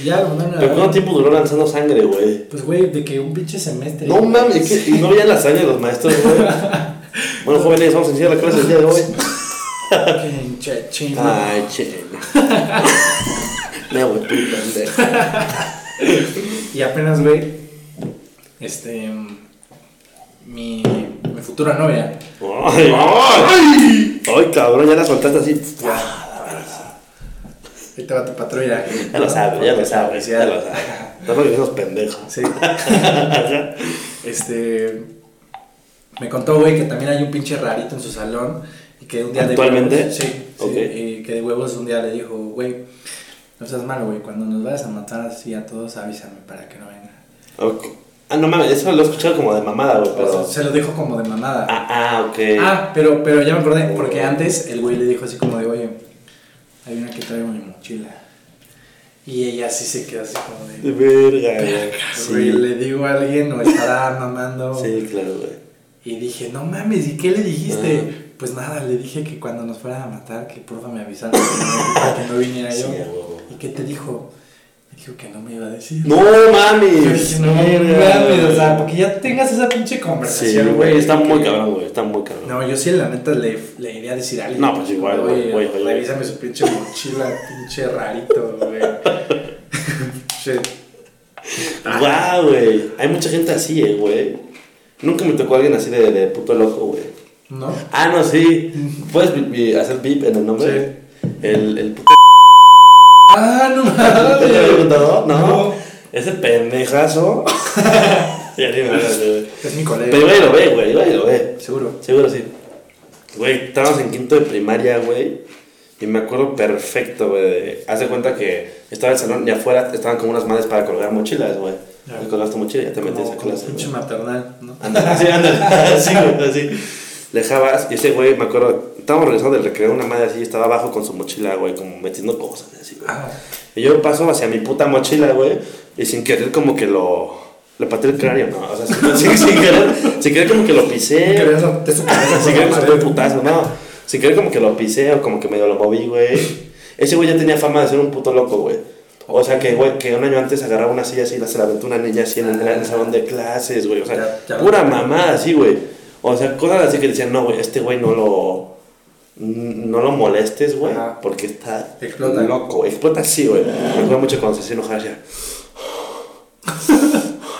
Y ya lo mandaron a la ¿Pero cuánto tiempo duró lanzando sangre, güey? Pues, güey, de que un pinche semestre. No mames, ¿qué? ¿y no veían la sangre de los maestros, güey? bueno, jóvenes, vamos a iniciar la clase el día de hoy. Ay, che. Me voy, pendejo. Y apenas, güey, este, mi, mi futura novia. Ay, ay, ay, cabrón, ya la soltaste así. Ahí te va tu patrulla. Ya lo sabe, ya lo sabe, ya lo sabe. No porque esos pendejos. Sí. Este. Me contó, güey, que también hay un pinche rarito en su salón. Y que un día de ¿Actualmente? huevos- sí, sí. Y que de huevos un día le dijo, güey, no seas malo, güey. Cuando nos vayas a matar así a todos, avísame para que no venga. Ok. Ah, no mames, eso lo he escuchado como de mamada, güey, O pero. sea, se lo dijo como de mamada. Ah, ah, ok. Ah, pero, pero ya me acordé, porque antes el güey le dijo así como de, oye, hay una que traigo en mi mochila. Y ella sí se quedó así como De de, verga, güey. Sí. le digo a alguien o estará mamando. Sí, claro, güey. Y dije, no mames, ¿y qué le dijiste? Pues nada, le dije que cuando nos fueran a matar, que porfa me avisaran que no, que no viniera Sí, yo. ¿Y qué te dijo? Dijo que no me iba a decir. No mames. no mames, o sea, porque ya tengas esa pinche Sí, conversación, güey, está muy cabrón, güey, está muy cabrón. No, yo sí, la neta, le, le iría a decir a alguien. No, pues igual, güey. Revísame su pinche mochila, pinche rarito, güey. Guau, güey. Hay mucha gente así, eh, güey. Nunca me tocó alguien así de, de puto loco, güey. ¿No? Ah, no, sí. ¿Puedes hacer beep en el nombre? El, el puto. Ah, no ¿Te lo había mames. contado? No. No. Ese pendejazo. ya ni me acuerdo, güey. Es mi colega. Pero igual y lo ve, güey. Igual y lo ve. Seguro. Seguro sí. Güey, estábamos en quinto de primaria, güey. Y me acuerdo perfecto, güey. Haz de cuenta que estaba el salón y afuera estaban como unas madres para colgar mochilas, güey. Ya. Y colgaste mochila y ya te metes a clase. pinche güey. maternal, ¿no? Ándale, así, ándale. Así, güey, así. Dejabas y ese güey, me acuerdo, estábamos regresando del recreo, una madre así, estaba abajo con su mochila, güey, como metiendo cosas, así, güey. Ah, Y yo paso hacia mi puta mochila, güey, y sin querer como que lo... Le pateé el cráneo, ¿no? O sea, sin, sin- querer, sin querer como que lo pisé. que cabeza. sin querer como un putazo, no. Sin querer como que lo pisé o como que medio lo moví, güey. Ese güey ya tenía fama de ser un puto loco, güey. O sea, que, güey, que un año antes agarraba una silla así y la se la aventó una niña así en el, en el salón de clases, güey. O sea, Ya- ya pura mamada así, güey. O sea, cosas así que decían, no, güey, este güey no lo. No lo molestes, güey, Ajá. porque está Explota. loco. Explota así, güey. Me acuerdo mucho cuando se hacía enojar, hacía.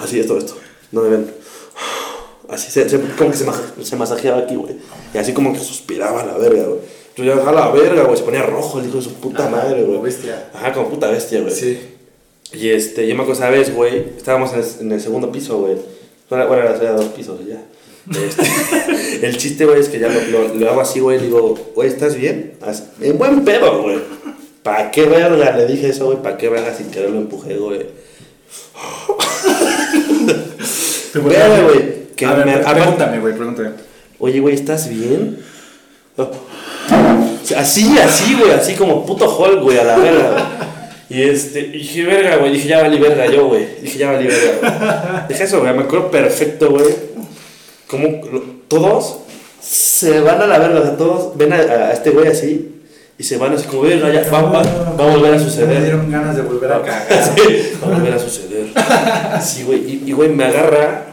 Así, esto, esto. No me ven. Así, se, se- como que se, se masajeaba aquí, güey. Y así como que suspiraba la verga, güey. Yo ya a la verga, güey. Se ponía rojo el hijo de su puta Ajá, madre, güey. como bestia. Ajá, como puta bestia, güey. Sí. Y este, yo me acuerdo esa vez, güey, estábamos en el, en el segundo piso, güey. Bueno, bueno, era era dos pisos ya. Este, el chiste, güey, es que ya lo, lo, lo hago así, güey, y digo, güey, ¿estás bien? Así, en buen pedo, güey. ¿Para qué verga? Le dije eso, güey, ¿para qué verga? Sin querer lo empujé, güey. Verga, güey. Que a ver, me- pregúntame, güey, pregúntame. Oye, güey, ¿estás bien? Oh. Así, así, güey, así como puto Hulk, güey, a la verga. Y este, dije, verga, güey, dije, ya valí verga yo, güey. Dije, ya valí verga, güey. Dije eso, güey, me acuerdo perfecto, güey. Como todos se van a la verga, o sea, todos ven a, a este güey así y se van así como, ya, va, va, va a volver a Me suceder. dieron ganas de volver a cagar. Sí, va a volver a suceder. Sí, güey. Y, y, güey, me agarra.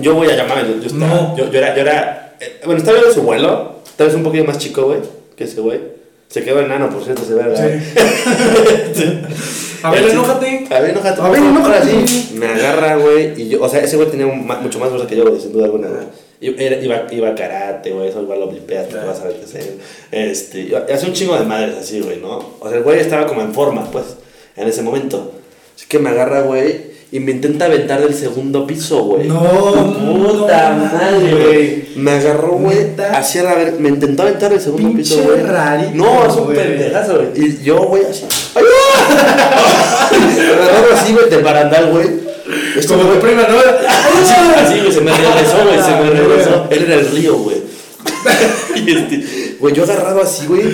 Yo voy a llamar. Yo, yo, estaba- No. yo, yo era. Yo era eh, bueno, estaba viendo su vuelo. Tal vez un poquito más chico, güey. Que ese güey. Se quedó enano, por cierto, se ve, ¿verdad? Sí. A ver, enójate. A ver, enójate. A ver, enójate. ahora sí. Me agarra, güey. Y yo, o sea, ese güey tenía un mucho más fuerza que yo, sin duda alguna, era- Iba, iba a karate, güey, eso igual lo blipeas, Claro. vas a ver qué hacer. Este, hace un chingo de madres así, güey, ¿no? O sea, el güey estaba como en forma, pues, en ese momento. Así que me agarra, güey, y me intenta aventar del segundo piso, güey. No, Puta no, madre, güey. Me agarró, güey, Neta. hacia la ver... Me intentó aventar del segundo Pinche piso, güey. rarito, No, es un pendejazo, güey. Y yo, güey, así... ¡Ay, Me agarró así, güey, del barandal, güey. Esto, Como de prima, ¿no? Así, así, güey, se me regresó, güey, se me regresó. Él era el río, güey. Y este, güey, yo agarrado así, güey,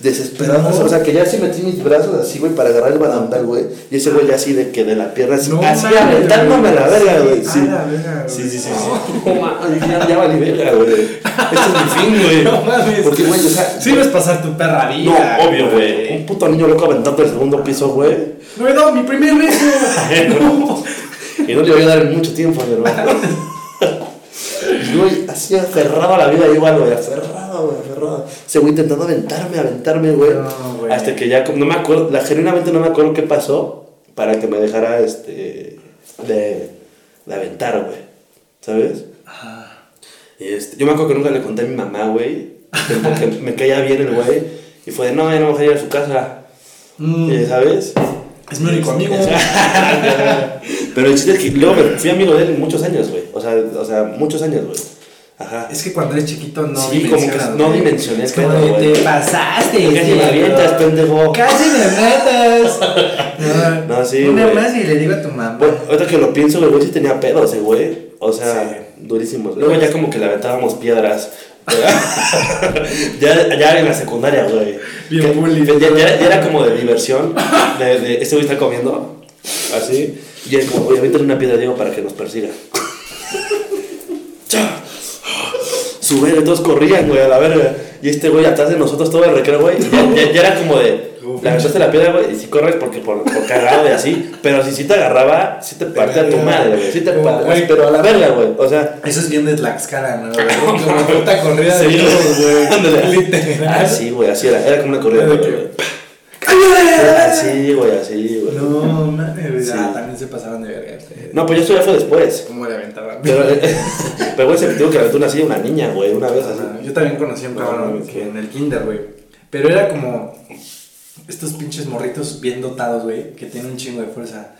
desesperado. No. O sea, que ya sí metí mis brazos así, güey, para agarrar el barandal, güey. Y ese güey ya así de que de la pierna, así, No así aventándome la verga, güey. Sí, Sí, sí, sí, sí. No ya, ya valí verga, güey. Este es mi fin, güey. No mames. Porque, güey, o sea. Sí ves pasar tu perra no, vida. obvio, güey. Un puto niño loco aventando el segundo piso, güey. No dado mi primer beso. No. Y no le voy a dar mucho tiempo, hermano. Güey, así aferrado a la vida igual, güey, aferrado, güey, aferrado. Ese güey intentando aventarme, aventarme, güey. No. Hasta que ya, como- no me acuerdo, la, genuinamente no me acuerdo qué pasó para que me dejara, este, de, de aventar, güey. ¿Sabes? Y este, yo me acuerdo que nunca le conté a mi mamá, güey, que porque me caía bien el güey. Y fue de, no, ya no voy a ir a su casa. Mm, ¿Sabes? Es mi único amigo. Pero el chiste es que luego me fui amigo de él muchos años, güey. O sea, o sea, muchos años, güey. Ajá. Es que cuando eres chiquito no Sí, como que no dimensioné Es como de, te pasaste. Casi me avientas, pendejo. Casi me matas. No, No, sí, Una güey. más y le digo a tu mamá. Bueno, ahorita que lo pienso, güey, sí tenía pedos, ese güey. O sea, Sí. durísimos. Luego ya como que le aventábamos piedras. ya, ya en la secundaria, güey. Bien Que- bully. Ya, ya- ya era como de diversión. De, de este güey está comiendo. Así. Y es como, oye, avéntale una piedra a Diego para que nos persiga. ¡Cha! Su verga, todos corrían, güey, a la verga. Y este güey atrás de nosotros todo el recreo, güey. Ya, ya- ya era como de. Le aventaste la piedra, güey, y si corres porque por, por cagado y así. Pero si sí te agarraba, sí te partía tu madre, güey. Sí te partía. güey. Pero a la verga, güey. O sea. Eso es bien de Tlaxcala, ¿no? Como puta corrida de Sí, güey. Literal. Así, güey, así era. Era como una corrida, de güey. Así, güey, así, güey. No, mames. Sí. Ah, también se pasaron de verga. No, pues eso ya fue después. ¿Cómo le aventaban? Pero, pero güey, se me tuvo que aventar una así una niña, güey, una vez así. Yo también conocí a un cabrón no, en el kinder, güey. Pero era como estos pinches morritos bien dotados, güey, que tienen un chingo de fuerza.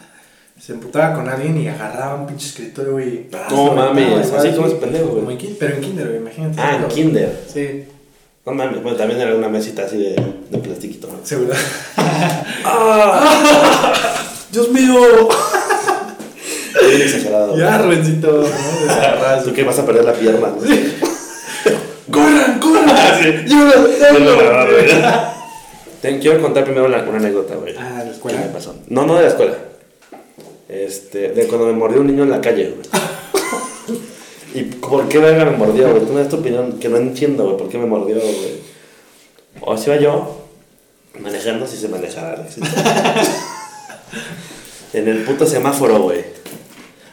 Se emputaba con alguien y agarraba un pinche escritorio, güey. No mames, así como sí. ese pendejo, güey. Pero en kinder, güey, imagínate. Ah, en kinder. Sí, No mames, bueno, también era una mesita así de, de plastiquito, ¿no? seguro. ¡Dios mío! Bien exagerado. ya, Rubencito. ¿no? Tú que vas a perder la pierna. ¿no? ¡Corran, corran! Ah, sí. Te quiero contar primero la- una anécdota, güey. Ah, ¿de la escuela? ¿Qué me pasó? No, no de la escuela. Este, de cuando me mordió un niño en la calle, güey. ¿Y por qué verga me mordió, güey? Tú me das tu opinión que no entiendo, güey, por qué me mordió, güey. O si iba yo manejando, si se manejara, Alex. en el puto semáforo, güey.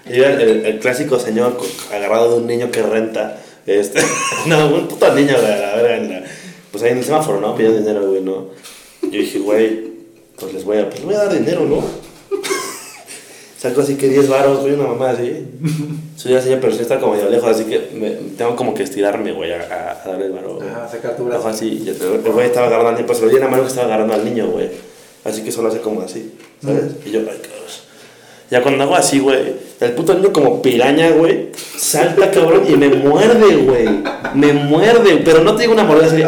Iba el, el- el clásico señor agarrado de un niño que renta Este, no, un puto niño, güey, pues ahí en el semáforo, ¿no? Pidiendo dinero, güey, ¿no? Yo dije, güey, pues les voy a, pues les voy a dar dinero, ¿no? Saco así que 10 varos, güey, una mamá así. Soy señora, pero sí está como medio lejos, así que me, tengo como que estirarme, güey, a, a- a darle el varo. Ajá, sacar tu brazo. así, y el el güey estaba agarrando al niño, pues se lo di en la mano que estaba agarrando al niño, güey. Así que solo hace como así, ¿sabes? Y yo, cabrón. Ya cuando hago así, güey, el puto niño como piraña, güey, salta, cabrón, y me muerde, güey. Me muerde, pero no te digo una mordida así,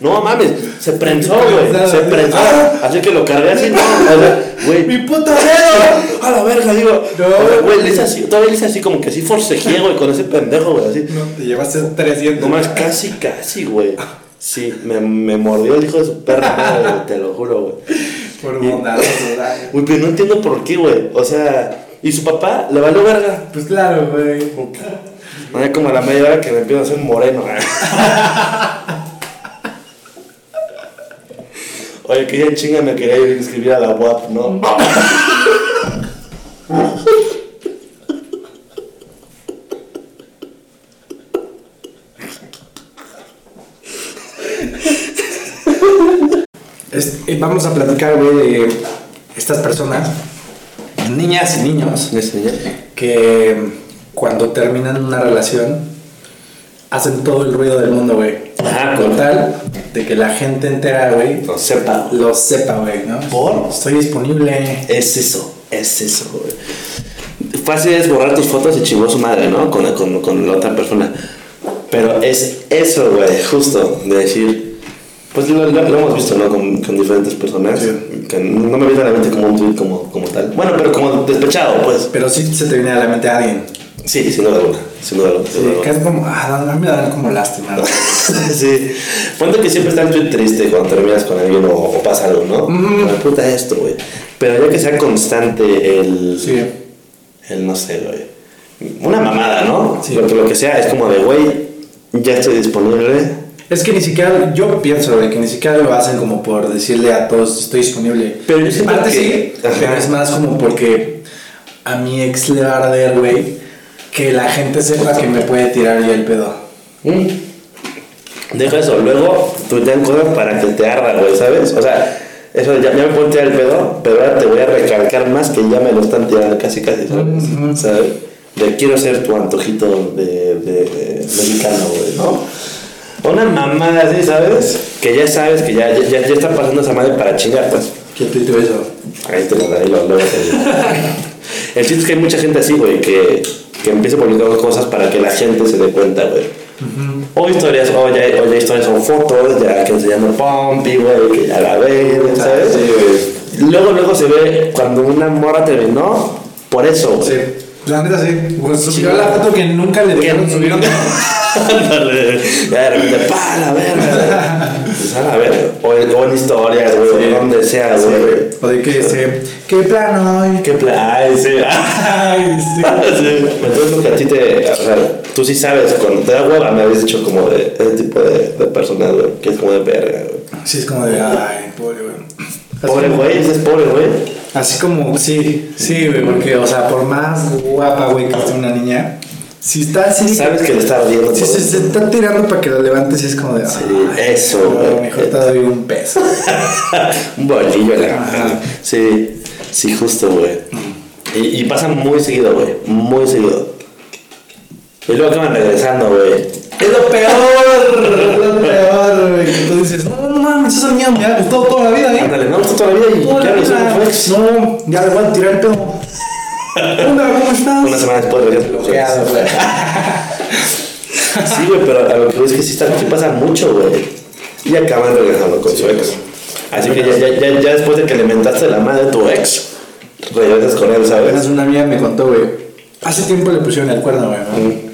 no mames, se prensó, güey, se prensó. Así que lo cargué así, no, o sea, güey. ¡Mi puta dedo! A la verga, digo. No. güey, le hice así, todavía le hice así como que así forcejeé, güey, con ese pendejo, güey, así. No, te llevaste 300. No más, casi, casi, güey. Sí, me, me mordió el hijo de su perra madre, te lo juro, güey. Por. Güey, pero no entiendo por qué, güey. O sea, ¿y su papá le valió verga? Pues claro, güey. No es como a la media hora que me empiezo a hacer moreno. Oye, que ya en chinga me quería ir a inscribir a la UAP, ¿no? Vamos a platicar, güey, de estas personas, niñas y niños, que cuando terminan una relación hacen todo el ruido del mundo, güey. Ajá, Con tal de que la gente entera, güey, No sepa. lo sepa, güey, ¿no? ¿Por? Estoy disponible. Es eso, es eso, güey. Fácil es borrar tus fotos y chingó su madre, ¿no? Con, con, con la otra persona. Pero es eso, güey, justo, de decir. Pues lo, lo- lo hemos visto, ¿no? Con, con diferentes personas. Sí. Que no me viene a la mente como un tweet como, como tal. Bueno, pero como despechado, pues. Pero sí se te viene a la mente alguien. Sí, sin duda alguna. Sin duda alguna. Sí, duda que es como, ah, a me dan como lástima. alguna. sí. Ponte que siempre está el tweet triste cuando terminas con alguien o, o pasa algo, ¿no? La puta esto, güey. Pero ya que sea constante el. Sí. El no sé, güey. Una mamada, ¿no? Sí. Lo, que, lo que sea, es como de, güey, ya estoy disponible. Es que ni siquiera, yo pienso, güey, que ni siquiera lo hacen como por decirle a todos, estoy disponible. Pero yo siento parte que- sí, Ajá. pero es más como porque a mi ex le va a arder, güey, que la gente sepa que me puede tirar ya el pedo. Mm. Deja eso, luego tuitean cosas para que te arda, güey, ¿sabes? O sea, eso ya, ya me puedo tirar el pedo, pero ahora te voy a recalcar más que ya me lo están tirando casi, casi, ¿sabes? Ujú. ¿Sabes? De quiero ser tu antojito de, de, de mexicano, güey, ¿no? Una mamada así, ¿sabes? Que ya sabes que ya, ya, ya está pasando esa madre para chingar, pues. ¿Quién tuiteó eso? Ahí te lo daré, lo- te. El chiste es que hay mucha gente así, güey, que, que empieza publicando cosas para que la gente se dé cuenta, güey. O historias, o ya, o ya historias son fotos, ya que enseñando Pompi, güey, que ya la ven, ¿sabes? Sí, Luego, luego se ve cuando una morra terminó, por eso, güey. Sí. La neta sí. Pues subió la foto que nunca le dejaron subir. Ándale, ya de repente, pa, la verga. Pues, a la verga. O en, o en historias, güey, Sí. o donde sea, güey. O de que se, qué plano hoy. ¿Qué plan? Ay, sí. Ay, sí. Sí. Entonces lo que a ti te, o sea, tú sí sabes, cuando te da hueva, me habías dicho como de ese tipo de, de personas, güey, que es como de verga, güey. Sí, es como de, ay, pobre, güey. Pobre güey, dices pobre güey. Así como, sí, sí, güey, porque, o sea, por más guapa, güey, que esté una niña, si está así, Sabes que le está ardiendo si se, se está tirando para que la levantes, y es como de, Sí, eso, güey. mejor te doy un peso. Un bolillo en la Ajá. Sí, sí, justo, güey. Y, y pasa muy seguido, güey, muy seguido. Y luego acaban regresando, güey. Es lo peor, es lo peor, güey. Tú dices, no, no mames, esa niña me ha gustado toda la vida, ¿eh? Ándale, no, está toda la vida y Toda ya la vida. No, ya le voy a tirar el pedo. Hola, ¿cómo estás? Una semana después güey. Sí, güey, pero a lo que es que sí, está, sí pasa mucho, güey. Y acaban regresando con su ex. Así que ya, ya, ya, ya después de que le mentaste la madre a tu ex, regresas con él, ¿sabes? una amiga me contó, güey. Hace tiempo le pusieron el cuerno, güey. ¿no? Mm.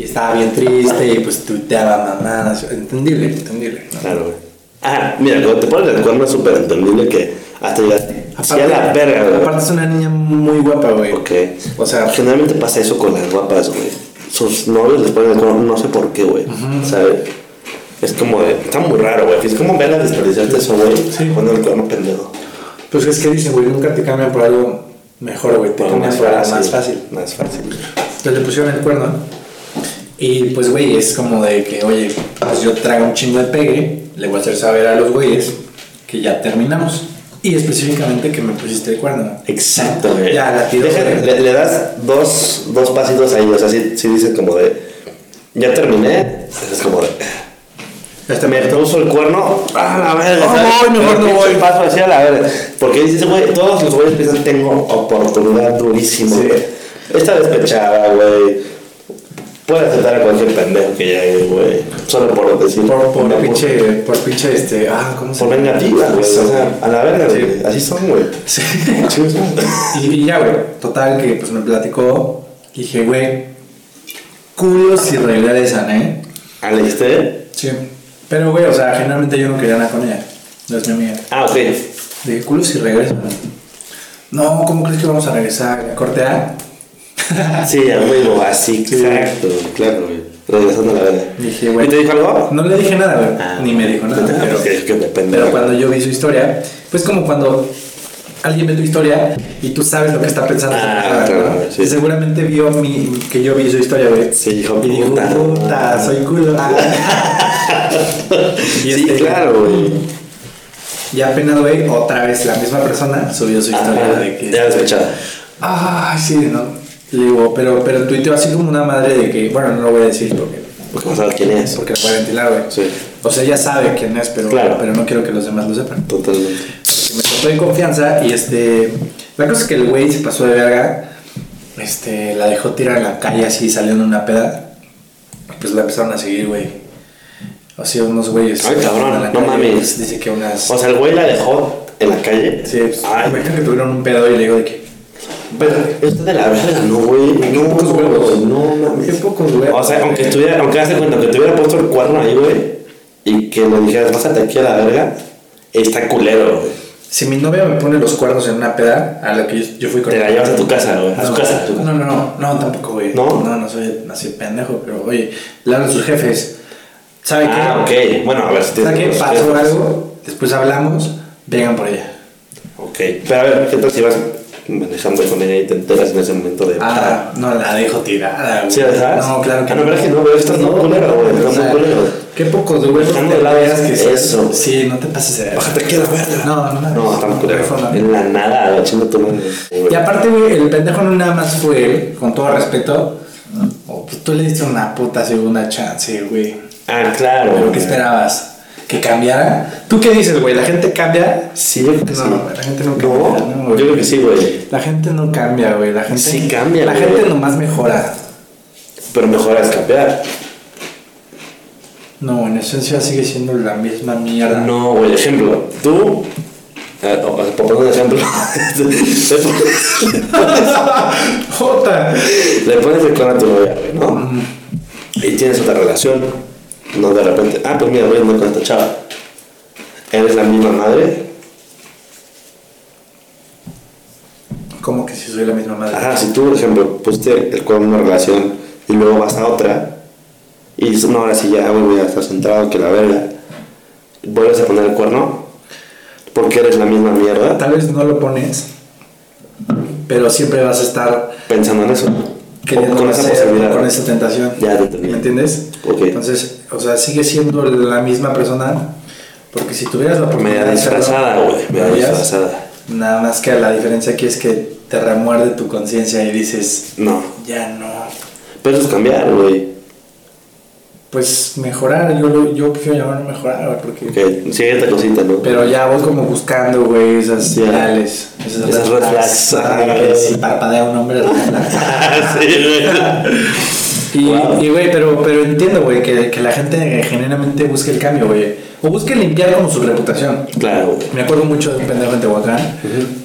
Y estaba bien triste y pues tuiteaba mamadas. Entendible, entendible. ¿no? Claro, güey. Ah, mira, cuando te pones el cuerno es súper entendible que hasta llegar. Sí, a la verga, güey. aparte es una niña muy guapa, güey. Ok. O sea, Generalmente pasa eso con las guapas, güey. Sus novios les ponen el cuerno, no sé por qué, güey. ¿Sabes? Es como de. Está muy raro, güey. Es como ver a desperdiciarte eso, güey. Sí. Poner el cuerno pendejo. pues es que dicen, güey, nunca te cambian por algo mejor, güey. Te cambian por algo más fácil. Más fácil. Entonces le pusieron el cuerno. Y pues, güey, es como de que, oye, pues yo traigo un chingo de pegue, le voy a hacer saber a los güeyes que ya terminamos. Y específicamente que me pusiste el cuerno. Exacto, güey. Ya, la tiro, Deja- le, le das dos, dos pasitos ahí, o sea, sí, sí dice como de. Ya terminé. Es como de. Este Me puso el cuerno. Ah, la verga. No mejor no voy. paso hacia la verga. Porque dices, güey, todos los güeyes piensan, tengo oportunidad durísima, Sí. güey. Está despechada, güey. Puede aceptar a cualquier pendejo que llegue, güey. Solo por decir. Por, por pinche, por pinche, este, ah, ¿cómo se Por vengativa, güey. O sea, a la verga, Sí. Así son, güey. Sí. Y, y ya, güey, total que pues me platicó. Dije, güey, culos y regresan, ¿eh? ¿Ah, leíste? Sí. Pero, güey, o sea, generalmente yo no quería nada con ella. No es mi amiga. Ah, ok. Dije, culos y regresan. No, ¿cómo crees que vamos a regresar? ¿Corte A? Sí, a huevo, así, exacto, claro, güey. Regresando a la verga. Dije, güey. ¿Y te dijo algo? No le dije nada, güey. Ah, Ni me dijo nada. ah, pero, que depende. pero cuando yo vi su historia, pues como cuando alguien ve tu historia y tú sabes lo que está pensando. Ah, persona, claro, sí. Y seguramente vio mi, que yo vi su historia, güey. Sí, hijo Y dijo, puta. puta, soy culo. Y sí, este- claro, güey. Ya apenas, güey, otra vez la misma persona subió su historia Ah, de que. Ya despechada. Ay, sí, ¿no? Le digo, pero, pero tuiteó así como una madre de que, bueno, no lo voy a decir porque, Porque no sabes quién es. porque lo a ventilar, güey. Sí, O sea, ella sabe quién es, pero, Claro. pero no quiero que los demás lo sepan. totalmente. Me trató en confianza y este. La cosa es que el güey se pasó de verga. Este, la dejó tirar en la calle así, salió en una peda. Pues la empezaron a seguir, güey. O sea, unos güeyes. Ay, cabrón, no mames. dice que unas. O sea, el güey la dejó en la calle. sí, pues, Ay, imagínate que tuvieron un pedo y le digo de que. Pero está de la verga, no, güey. No, pocos huevos. no mames. Qué pocos huevos. O sea, aunque estuviera, aunque hace cuenta que te hubiera puesto el cuerno ahí, güey, y que le dijeras, pásate aquí a la verga, está culero, güey. Si mi novia me pone los cuernos en una peda, a la que yo, yo fui con Te la llevas a tu casa, güey. A su No, tu casa. No, no, no, no, tampoco, güey. ¿No? No, no soy así pendejo, pero oye, le hablan sus jefes. ¿Sabe Ah, qué? ok. Bueno, a ver si ¿Sabe qué? Pasó algo, después hablamos, vengan por ella. Ok. Pero a ver, ¿qué tal si vas manejando con ella y te enteras en ese momento de. Ah, no, la dejo tirada, güey. ¿Sí la dejas? No, claro que Ah, no, pero es que no, pero estás muy culero, güey, sea, muy culero. Qué pocos huevos Dejando te lado veas que eso. Sí, no te pases de Bájate aquí a la verga. No, no, no. No, muy culero. En la nada, la chinga tu madre. Y aparte, güey, el pendejo no nada más fue él, con todo respeto. O pues tú le diste una puta segunda chance, güey. Ah, claro. ¿Pero qué güey. esperabas? ¿Que cambiara? ¿Tú qué dices, güey? ¿La gente cambia? Sí, yo creo que No, sí. la gente no cambia, no, yo creo que sí, güey. La gente no cambia, güey. La gente Sí cambia, La güey. gente nomás mejora. Pero mejor a escapear. No, en esencia sigue siendo la misma mierda. No, güey, ejemplo, tú. eh, por poner un ejemplo, le pones- Jota. le pones el cuerno a tu novia, güey, ¿no? Y tienes otra relación. No de repente, ah, pues mira, voy a andar con esta chava. ¿Eres la misma madre? ¿Cómo que si soy la misma madre? Ajá, si tú, por ejemplo, pusiste el cuerno en una relación y luego vas a otra y dices, no, ahora sí ya, voy a estar centrado, que la verga. Vuelves a poner el cuerno porque eres la misma mierda Tal vez no lo pones, pero siempre vas a estar pensando en eso. queriendo con esa hacer, posibilidad. con esa tentación. Ya te entendí. ¿Me entiendes? Entonces, o sea, sigue siendo la misma persona, porque si tuvieras la oportunidad Media disfrazada, güey, media disfrazada. Nada más que la diferencia aquí es que te remuerde tu conciencia y dices, No. ya no. Pero eso es cambiar, güey. Pues mejorar, yo, lo- yo prefiero llamarlo mejorar, güey, porque... Ok, siguiente cosita, ¿no? Pero ya voy como buscando, güey, esas señales. Esas, Esas red flags. Parpadea un hombre, sí, güey. Y, Wow. y, güey, pero, pero entiendo, güey, que, que la gente genuinamente busque el cambio, güey. O busque limpiar como su reputación. Claro. Me acuerdo mucho de un pendejo en Tehuacán,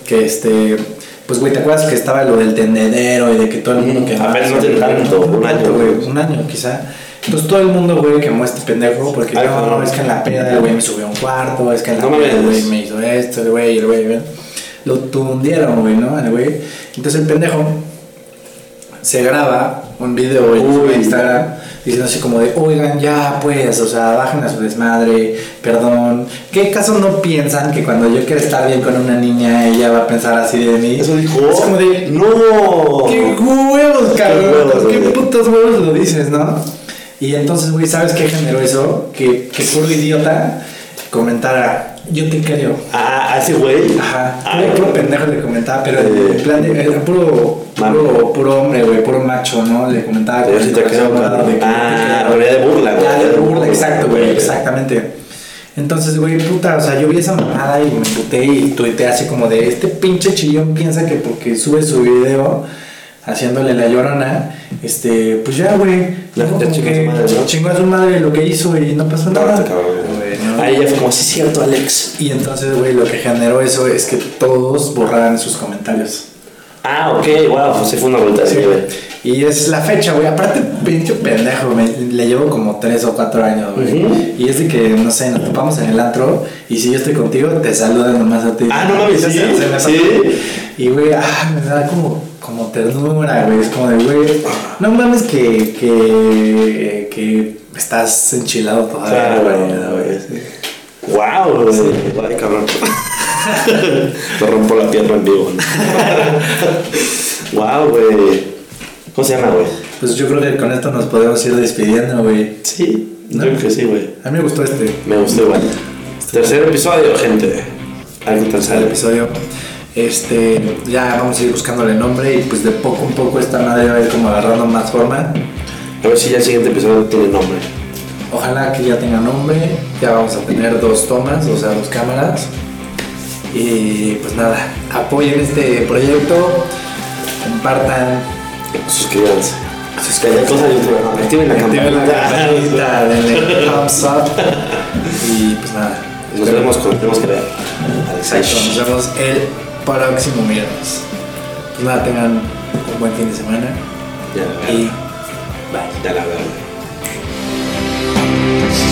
que este... Pues, güey, ¿te acuerdas que estaba lo del tendedero y de que todo el mundo Ujú. que... Apenas no tanto, un año. güey, un año quizá. Entonces todo el mundo, güey, que muestra pendejo, porque Ay, no, cabrón. es que en la peda el güey me subió a un cuarto, es que en la No peda güey me hizo esto, el güey, el güey. Lo tundieron, güey, ¿no? El güey. Entonces el pendejo se graba un video en Uy. Instagram diciendo así como de, oigan, ya pues, o sea, bajen a su desmadre, perdón. ¿Qué caso no piensan que cuando yo quiero estar bien con una niña, ella va a pensar así de mí? Eso dijo. Es como de, ¡No! ¡Qué huevos, cabrón! huevos, ¿Qué putos huevos lo dices, no? Y entonces, güey, ¿sabes qué generó eso? Que, que puro idiota comentara, yo te creo. Ah, a ese güey. Ajá, Ah, puro, puro pendejo le comentaba, pero Eh. en plan de, era puro, puro, puro hombre, güey, puro macho, ¿no? Le comentaba. Yo sí te creo, Ah, venía de burla, güey. Ah, de burla, exacto, güey, exactamente. Entonces, güey, puta, o sea, yo vi esa mamada y me emputé y tuiteé así como de este pinche chillón piensa que porque sube su video haciéndole la llorona, este, pues ya, güey, a chingó a su madre lo que hizo y no pasó nada. Ahí ya fue como, sí, cierto, Alex. Y entonces, güey, lo que generó eso es que todos borraran sus comentarios. Ah, ok, wow, pues sí fue una vuelta así, güey. Y es la fecha, güey. Aparte, pinche pendejo, me, le llevo como 3 o 4 años, güey. Y es de que, no sé, nos topamos en el antro y si yo estoy contigo, te saludan nomás a ti. Ah, no mames, Se- sí, se me sí. pasa. Y, güey, ah, me da como, como ternura, güey. Es como de, güey, no mames que, que, que estás enchilado todavía, Claro, güey. Güey. sí. Wow, güey. Ay, cabrón. Te rompo la pierna en vivo. wow, güey. ¿Cómo se llama, güey? Pues yo creo que con esto nos podemos ir despidiendo, güey. Sí, creo que sí, güey. A mí me gustó este. Me gustó igual. Tercer episodio, gente. Algo tan sale. episodio. Este, ya vamos a ir buscándole nombre y pues de poco a poco esta madre va a ir como agarrando más forma. A ver si ya el siguiente episodio tiene nombre. Ojalá que ya tenga nombre, ya vamos a tener dos tomas, o sea, dos cámaras. Y pues nada, apoyen este proyecto, compartan, Suscríbanse. Suscríbanse. De YouTube. Activen la campanita. denle thumbs up y pues nada. Nos vemos Tenemos que ver. Exacto, nos vemos el próximo miércoles. Pues nada, tengan un buen fin de semana Ya la y bye. Ya la verga.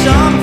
Some